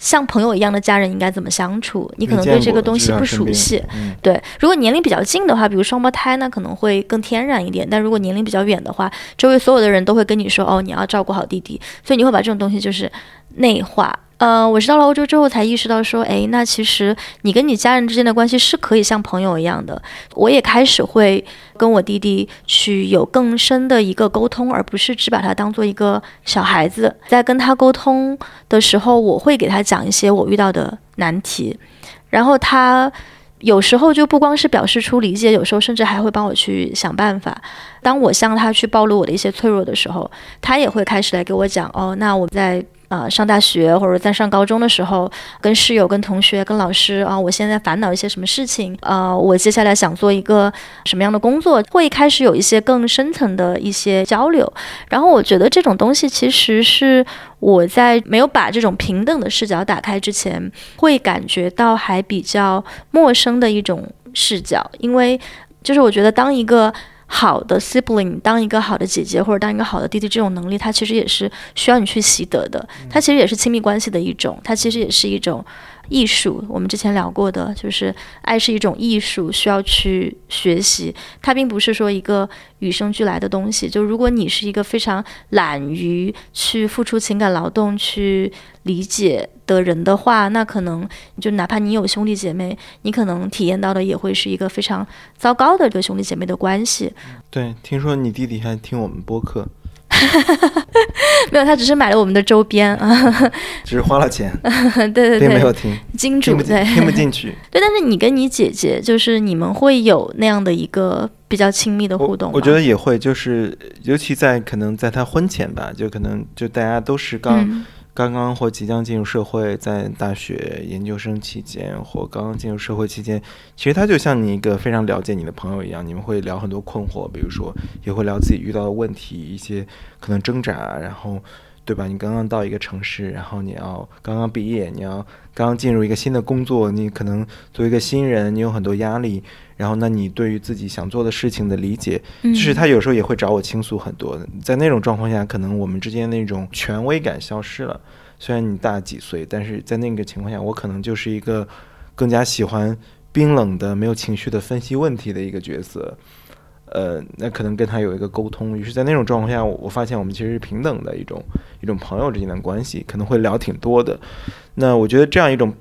像朋友一样的家人应该怎么相处？你可能对这个东西不熟悉。对，如果年龄比较近的话，比如双胞胎，那可能会更天然一点。但如果年龄比较远的话，周围所有的人都会跟你说：“哦，你要照顾好弟弟。”所以你会把这种东西就是内化。呃，我是到了欧洲之后才意识到说，哎，那其实你跟你家人之间的关系是可以像朋友一样的。我也开始会跟我弟弟去有更深的一个沟通，而不是只把他当做一个小孩子。在跟他沟通的时候，我会给他讲一些我遇到的难题，然后他有时候就不光是表示出理解，有时候甚至还会帮我去想办法。当我向他去暴露我的一些脆弱的时候，他也会开始来给我讲，哦，那我在。啊，上大学或者在上高中的时候，跟室友、跟同学、跟老师啊，我现在烦恼一些什么事情？啊，我接下来想做一个什么样的工作？会开始有一些更深层的一些交流。然后我觉得这种东西其实是我在没有把这种平等的视角打开之前，会感觉到还比较陌生的一种视角，因为就是我觉得当一个。好的 sibling，当一个好的姐姐或者当一个好的弟弟，这种能力，它其实也是需要你去习得的。它其实也是亲密关系的一种，它其实也是一种艺术。我们之前聊过的，就是爱是一种艺术，需要去学习。它并不是说一个与生俱来的东西。就如果你是一个非常懒于去付出情感劳动、去理解的人的话，那可能就哪怕你有兄弟姐妹，你可能体验到的也会是一个非常糟糕的这个兄弟姐妹的关系。对，听说你弟弟还听我们播客。没有，他只是买了我们的周边。啊，只是花了钱，对对对，并没有听，金主对，听不进去。对，但是你跟你姐姐，就是你们会有那样的一个比较亲密的互动我觉得也会，就是尤其在可能在他婚前吧，就可能就大家都是刚。刚刚或即将进入社会，在大学研究生期间，或刚刚进入社会期间，其实他就像你一个非常了解你的朋友一样，你们会聊很多困惑，比如说也会聊自己遇到的问题，一些可能挣扎，然后。对吧？你刚刚到一个城市，然后你要刚刚毕业，你要刚刚进入一个新的工作，你可能作为一个新人，你有很多压力。然后，那你对于自己想做的事情的理解，就是他有时候也会找我倾诉很多。在那种状况下，可能我们之间那种权威感消失了。虽然你大几岁，但是在那个情况下，我可能就是一个更加喜欢冰冷的、没有情绪的分析问题的一个角色。呃，那可能跟他有一个沟通，于是，在那种状况下，我发现我们其实是平等的一种一种朋友之间的关系，可能会聊挺多的。那我觉得这样一种，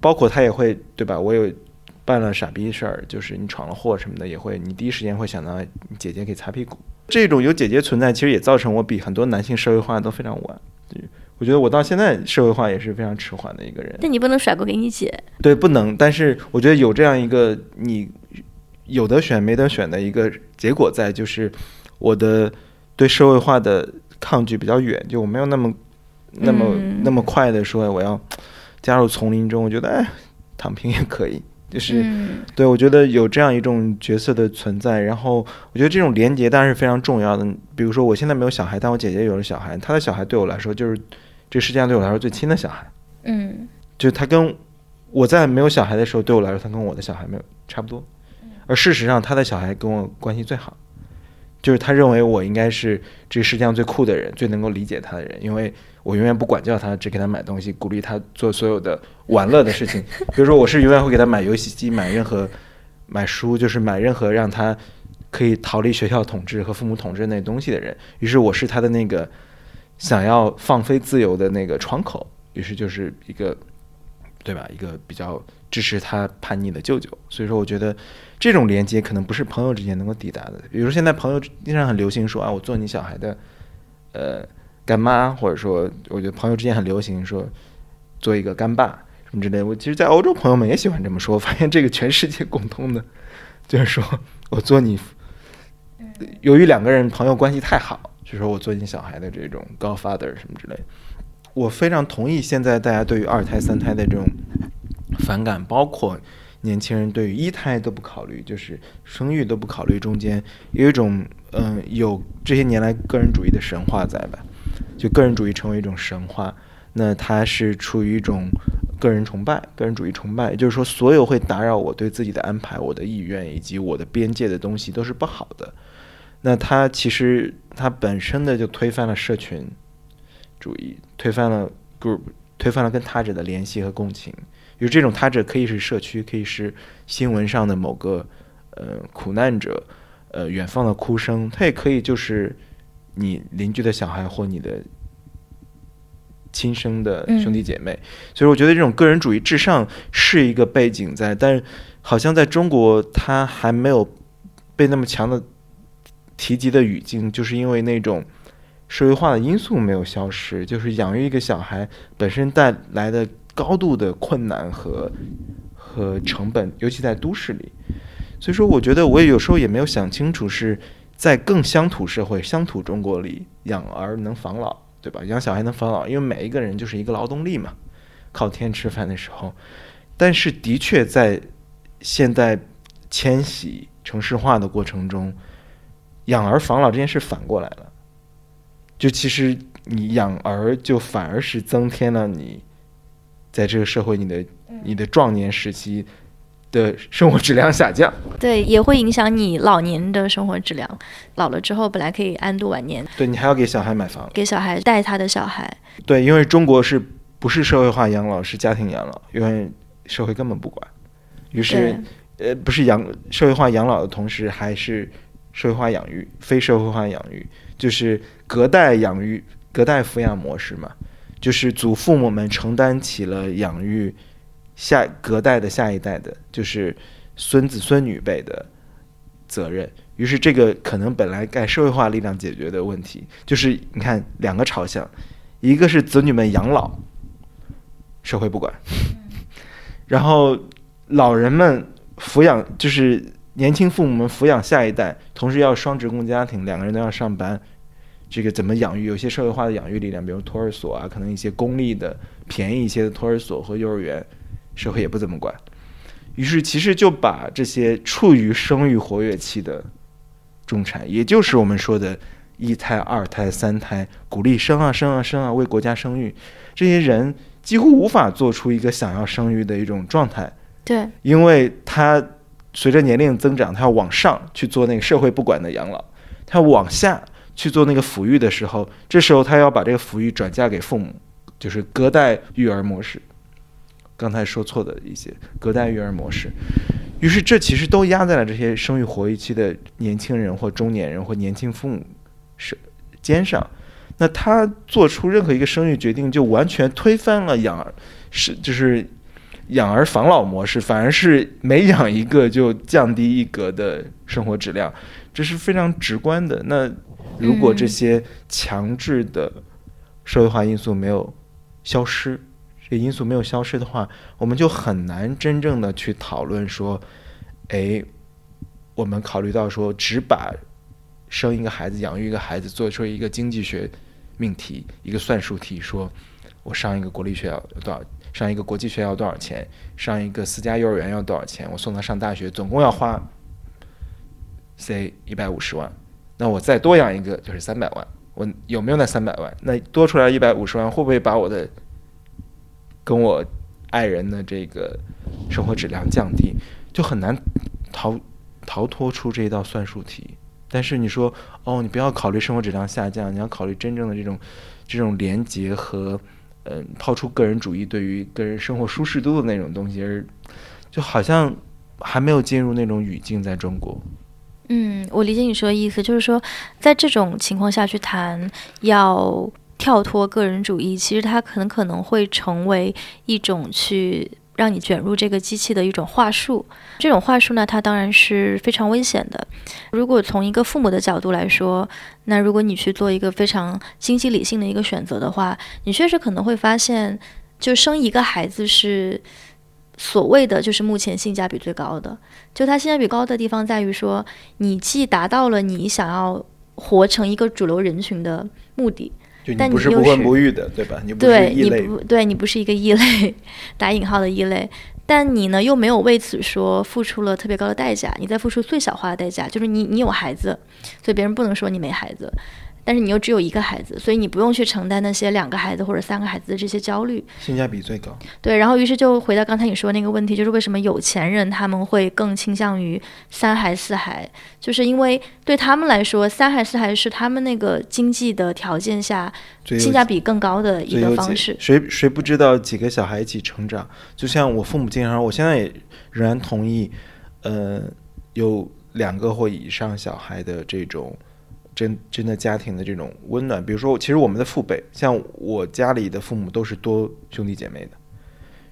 包括他也会对吧？我有办了傻逼事儿，就是你闯了祸什么的，也会你第一时间会想到姐姐给擦屁股。这种有姐姐存在，其实也造成我比很多男性社会化都非常晚。我觉得我到现在社会化也是非常迟缓的一个人。但你不能甩锅给你姐。对，不能。但是我觉得有这样一个你。有的选没得选的一个结果在，就是我的对社会化的抗拒比较远，就我没有那么那么那么快的说我要加入丛林中。我觉得哎，躺平也可以，就是对我觉得有这样一种角色的存在。然后我觉得这种连接当然是非常重要的。比如说我现在没有小孩，但我姐姐有了小孩，她的小孩对我来说就是这世界上对我来说最亲的小孩。嗯，就他跟我在没有小孩的时候，对我来说，他跟我的小孩没有差不多。而事实上，他的小孩跟我关系最好，就是他认为我应该是这个世界上最酷的人，最能够理解他的人，因为我永远不管教他，只给他买东西，鼓励他做所有的玩乐的事情。比如说，我是永远会给他买游戏机、买任何买书，就是买任何让他可以逃离学校统治和父母统治那东西的人。于是，我是他的那个想要放飞自由的那个窗口。于是，就是一个对吧？一个比较支持他叛逆的舅舅。所以说，我觉得。这种连接可能不是朋友之间能够抵达的。比如说现在朋友经常很流行说啊，我做你小孩的，呃，干妈，或者说，我觉得朋友之间很流行说做一个干爸什么之类。我其实，在欧洲朋友们也喜欢这么说。我发现这个全世界共通的，就是说我做你，由于两个人朋友关系太好，就说我做你小孩的这种 godfather 什么之类。我非常同意现在大家对于二胎、三胎的这种反感，包括。年轻人对于一胎都不考虑，就是生育都不考虑，中间有一种嗯，有这些年来个人主义的神话在吧？就个人主义成为一种神话，那它是出于一种个人崇拜、个人主义崇拜，也就是说，所有会打扰我对自己的安排、我的意愿以及我的边界的东西都是不好的。那它其实它本身的就推翻了社群主义，推翻了 group，推翻了跟他者的联系和共情。就这种他者可以是社区，可以是新闻上的某个呃苦难者，呃远方的哭声，他也可以就是你邻居的小孩或你的亲生的兄弟姐妹。所以我觉得这种个人主义至上是一个背景在，但是好像在中国它还没有被那么强的提及的语境，就是因为那种社会化的因素没有消失，就是养育一个小孩本身带来的。高度的困难和和成本，尤其在都市里，所以说，我觉得我也有时候也没有想清楚，是在更乡土社会、乡土中国里养儿能防老，对吧？养小孩能防老，因为每一个人就是一个劳动力嘛，靠天吃饭的时候。但是，的确在现在迁徙城市化的过程中，养儿防老这件事反过来了，就其实你养儿，就反而是增添了你。在这个社会，你的你的壮年时期的生活质量下降，对，也会影响你老年的生活质量。老了之后，本来可以安度晚年，对你还要给小孩买房，给小孩带他的小孩。对，因为中国是不是社会化养老，是家庭养老，因为社会根本不管。于是，呃，不是养社会化养老的同时，还是社会化养育，非社会化养育，就是隔代养育、隔代抚养模式嘛。就是祖父母们承担起了养育下隔代的下一代的，就是孙子孙女辈的责任。于是，这个可能本来该社会化力量解决的问题，就是你看两个朝向，一个是子女们养老，社会不管，然后老人们抚养，就是年轻父母们抚养下一代，同时要双职工家庭，两个人都要上班。这个怎么养育？有些社会化的养育力量，比如托儿所啊，可能一些公立的便宜一些的托儿所和幼儿园，社会也不怎么管。于是，其实就把这些处于生育活跃期的中产，也就是我们说的一胎、二胎、三胎，鼓励生啊生啊生啊，为国家生育，这些人几乎无法做出一个想要生育的一种状态。对，因为他随着年龄增长，他要往上去做那个社会不管的养老，他往下。去做那个抚育的时候，这时候他要把这个抚育转嫁给父母，就是隔代育儿模式。刚才说错的一些隔代育儿模式，于是这其实都压在了这些生育活跃期的年轻人或中年人或年轻父母身肩上。那他做出任何一个生育决定，就完全推翻了养是就是养儿防老模式，反而是每养一个就降低一格的生活质量，这是非常直观的。那。如果这些强制的社会化因素没有消失，这因素没有消失的话，我们就很难真正的去讨论说，哎，我们考虑到说，只把生一个孩子、养育一个孩子做出一个经济学命题、一个算术题，说我上一个国立学校有多少，上一个国际学校多少钱，上一个私家幼儿园要多少钱，我送他上大学总共要花，say 一百五十万。那我再多养一个就是三百万，我有没有那三百万？那多出来一百五十万，会不会把我的跟我爱人的这个生活质量降低？就很难逃逃脱出这一道算术题。但是你说，哦，你不要考虑生活质量下降，你要考虑真正的这种这种连接和嗯，抛出个人主义对于个人生活舒适度的那种东西，而就好像还没有进入那种语境，在中国。嗯，我理解你说的意思，就是说，在这种情况下去谈要跳脱个人主义，其实它可能可能会成为一种去让你卷入这个机器的一种话术。这种话术呢，它当然是非常危险的。如果从一个父母的角度来说，那如果你去做一个非常经济理性的一个选择的话，你确实可能会发现，就生一个孩子是。所谓的就是目前性价比最高的，就它性价比高的地方在于说，你既达到了你想要活成一个主流人群的目的，但你不是不婚不育的，对吧？你不是异类，对你不是一个异类，打引号的异类，但你呢又没有为此说付出了特别高的代价，你在付出最小化的代价，就是你你有孩子，所以别人不能说你没孩子。但是你又只有一个孩子，所以你不用去承担那些两个孩子或者三个孩子的这些焦虑，性价比最高。对，然后于是就回到刚才你说那个问题，就是为什么有钱人他们会更倾向于三孩四孩，就是因为对他们来说，三孩四孩是他们那个经济的条件下性价比更高的一个方式。谁谁不知道几个小孩一起成长？就像我父母经常，我现在也仍然同意，呃，有两个或以上小孩的这种。真真的家庭的这种温暖，比如说，其实我们的父辈，像我家里的父母都是多兄弟姐妹的，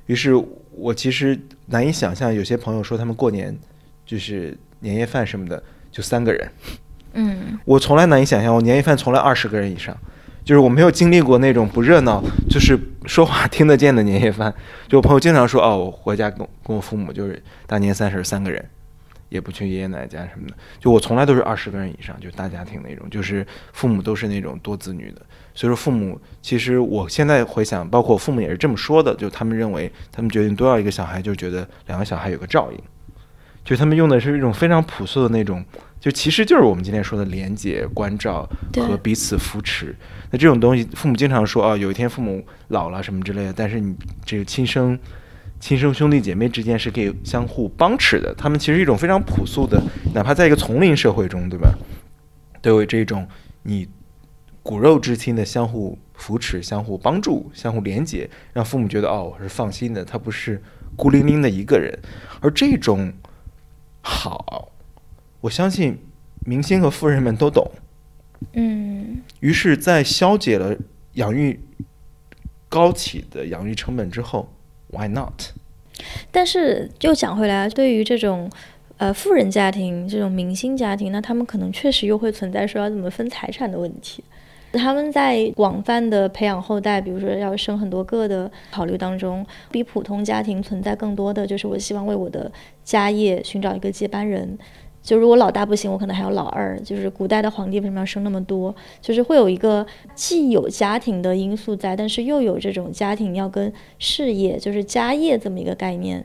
于是我其实难以想象，有些朋友说他们过年就是年夜饭什么的就三个人，嗯，我从来难以想象，我年夜饭从来二十个人以上，就是我没有经历过那种不热闹，就是说话听得见的年夜饭。就我朋友经常说，哦，我回家跟跟我父母就是大年三十三个人。也不去爷爷奶奶家什么的，就我从来都是二十个人以上，就大家庭那种，就是父母都是那种多子女的。所以说，父母其实我现在回想，包括我父母也是这么说的，就他们认为，他们决定多要一个小孩，就觉得两个小孩有个照应，就他们用的是一种非常朴素的那种，就其实就是我们今天说的廉洁、关照和彼此扶持。那这种东西，父母经常说啊，有一天父母老了什么之类的，但是你这个亲生。亲生兄弟姐妹之间是可以相互帮持的，他们其实一种非常朴素的，哪怕在一个丛林社会中，对吧？都有这种你骨肉之亲的相互扶持、相互帮助、相互连接，让父母觉得哦，我是放心的，他不是孤零零的一个人。而这种好，我相信明星和富人们都懂。嗯，于是，在消解了养育高企的养育成本之后，Why not？但是又讲回来，对于这种呃富人家庭、这种明星家庭，那他们可能确实又会存在说要怎么分财产的问题。他们在广泛的培养后代，比如说要生很多个的考虑当中，比普通家庭存在更多的就是我希望为我的家业寻找一个接班人。就如果老大不行，我可能还有老二。就是古代的皇帝为什么要生那么多？就是会有一个既有家庭的因素在，但是又有这种家庭要跟事业，就是家业这么一个概念。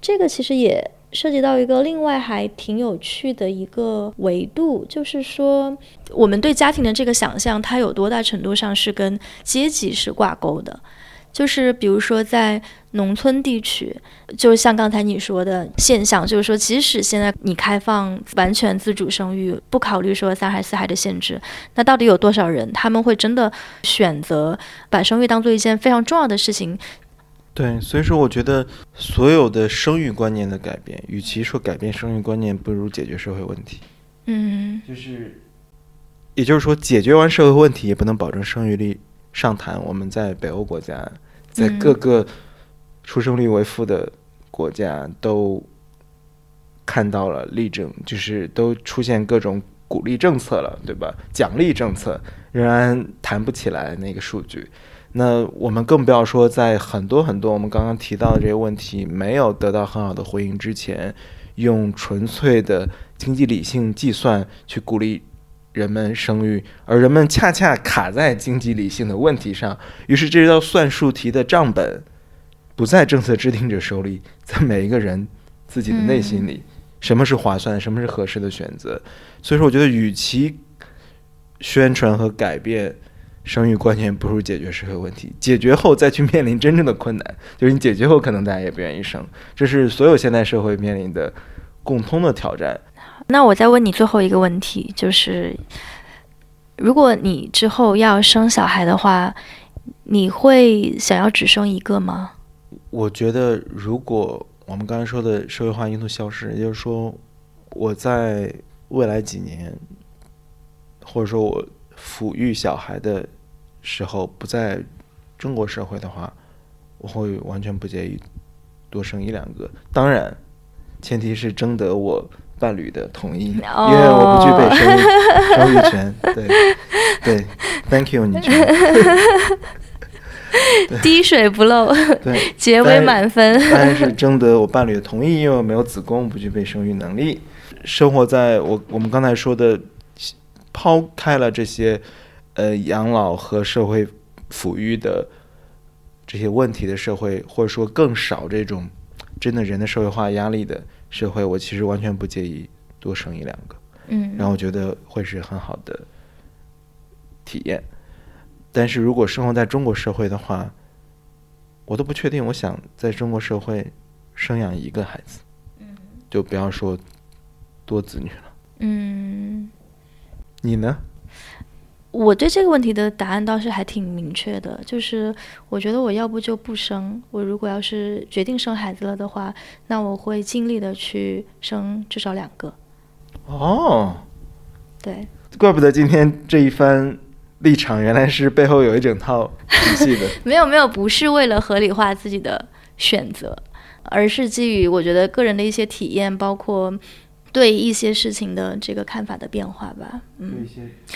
这个其实也涉及到一个另外还挺有趣的一个维度，就是说我们对家庭的这个想象，它有多大程度上是跟阶级是挂钩的？就是比如说在农村地区，就像刚才你说的现象，就是说即使现在你开放完全自主生育，不考虑说三孩四孩的限制，那到底有多少人他们会真的选择把生育当做一件非常重要的事情？对，所以说我觉得所有的生育观念的改变，与其说改变生育观念，不如解决社会问题。嗯，就是，也就是说，解决完社会问题，也不能保证生育率上谈。我们在北欧国家。在各个出生率为负的国家都看到了例证，就是都出现各种鼓励政策了，对吧？奖励政策仍然谈不起来那个数据。那我们更不要说，在很多很多我们刚刚提到的这些问题没有得到很好的回应之前，用纯粹的经济理性计算去鼓励。人们生育，而人们恰恰卡在经济理性的问题上，于是这道算术题的账本不在政策制定者手里，在每一个人自己的内心里，什么是划算，什么是合适的选择。所以说，我觉得与其宣传和改变生育观念，不如解决社会问题。解决后再去面临真正的困难，就是你解决后可能大家也不愿意生，这是所有现代社会面临的共通的挑战。那我再问你最后一个问题，就是如果你之后要生小孩的话，你会想要只生一个吗？我觉得，如果我们刚才说的社会化因素消失，也就是说，我在未来几年，或者说我抚育小孩的时候不在中国社会的话，我会完全不介意多生一两个。当然，前提是征得我。伴侣的同意，因为我不具备生育生育权。对 对，Thank you，你觉得？滴水不漏，对，结尾满分。当然是征得我伴侣的同意，因为我没有子宫，不具备生育能力。生活在我我们刚才说的，抛开了这些呃养老和社会抚育的这些问题的社会，或者说更少这种真的人的社会化压力的。社会，我其实完全不介意多生一两个，嗯，然后我觉得会是很好的体验。但是如果生活在中国社会的话，我都不确定，我想在中国社会生养一个孩子，嗯，就不要说多子女了，嗯，你呢？我对这个问题的答案倒是还挺明确的，就是我觉得我要不就不生。我如果要是决定生孩子了的话，那我会尽力的去生至少两个。哦，对，怪不得今天这一番立场原来是背后有一整套体系的。没有没有，不是为了合理化自己的选择，而是基于我觉得个人的一些体验，包括。对一些事情的这个看法的变化吧，嗯，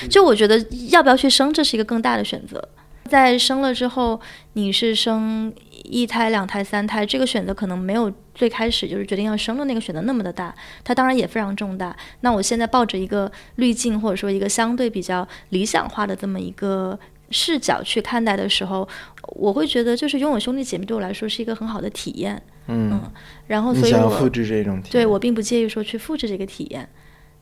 就我觉得要不要去生，这是一个更大的选择。在生了之后，你是生一胎、两胎、三胎，这个选择可能没有最开始就是决定要生的那个选择那么的大，它当然也非常重大。那我现在抱着一个滤镜或者说一个相对比较理想化的这么一个视角去看待的时候，我会觉得就是拥有兄弟姐妹对我来说是一个很好的体验。嗯，然后所以我复制这种体验，对我并不介意说去复制这个体验。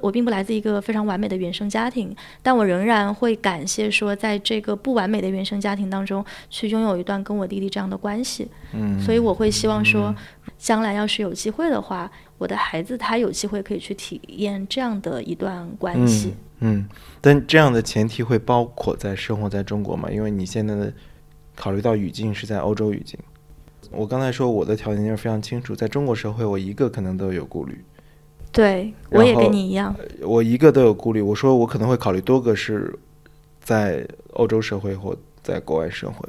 我并不来自一个非常完美的原生家庭，但我仍然会感谢说，在这个不完美的原生家庭当中，去拥有一段跟我弟弟这样的关系。嗯，所以我会希望说，将来要是有机会的话，我的孩子他有机会可以去体验这样的一段关系。嗯，但这样的前提会包括在生活在中国吗？因为你现在的考虑到语境是在欧洲语境。我刚才说我的条件就是非常清楚，在中国社会，我一个可能都有顾虑。对，我也跟你一样。我一个都有顾虑。我说我可能会考虑多个是在欧洲社会或在国外社会。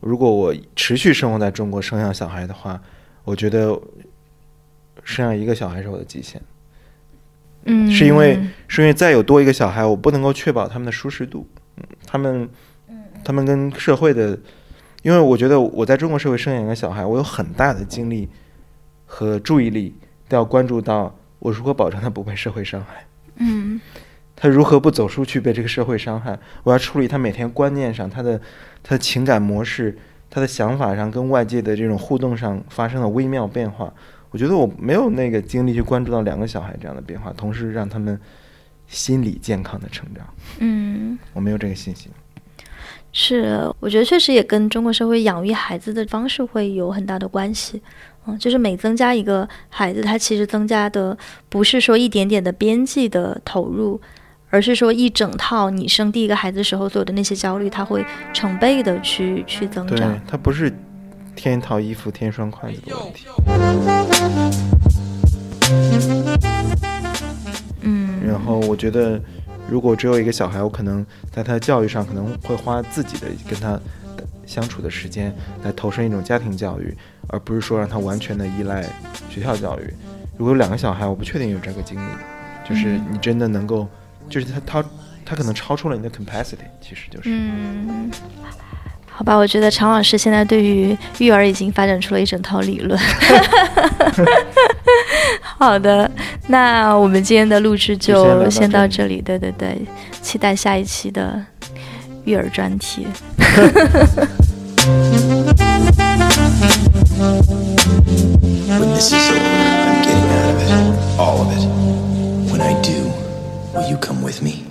如果我持续生活在中国生养小孩的话，我觉得生下一个小孩是我的极限。嗯，是因为是因为再有多一个小孩，我不能够确保他们的舒适度。嗯，他们，他们跟社会的，因为我觉得我在中国社会生养一个小孩，我有很大的精力和注意力都要关注到。我如何保证他不被社会伤害？嗯，他如何不走出去被这个社会伤害？我要处理他每天观念上他的他的情感模式、他的想法上跟外界的这种互动上发生了微妙变化。我觉得我没有那个精力去关注到两个小孩这样的变化，同时让他们心理健康的成长。嗯，我没有这个信心。是，我觉得确实也跟中国社会养育孩子的方式会有很大的关系。嗯，就是每增加一个孩子，他其实增加的不是说一点点的边际的投入，而是说一整套你生第一个孩子时候所有的那些焦虑，他会成倍的去去增长。对，他不是添一套衣服添一双筷子的问题。嗯。然后我觉得，如果只有一个小孩，我可能在他的教育上可能会花自己的跟他相处的时间来投身一种家庭教育。而不是说让他完全的依赖学校教育。如果有两个小孩，我不确定有这个经历，就是你真的能够，就是他他他可能超出了你的 capacity，其实就是。嗯，好吧，我觉得常老师现在对于育儿已经发展出了一整套理论。好的，那我们今天的录制就先到这里。对对对，期待下一期的育儿专题。When this is over, I'm getting out of it. All of it. When I do, will you come with me?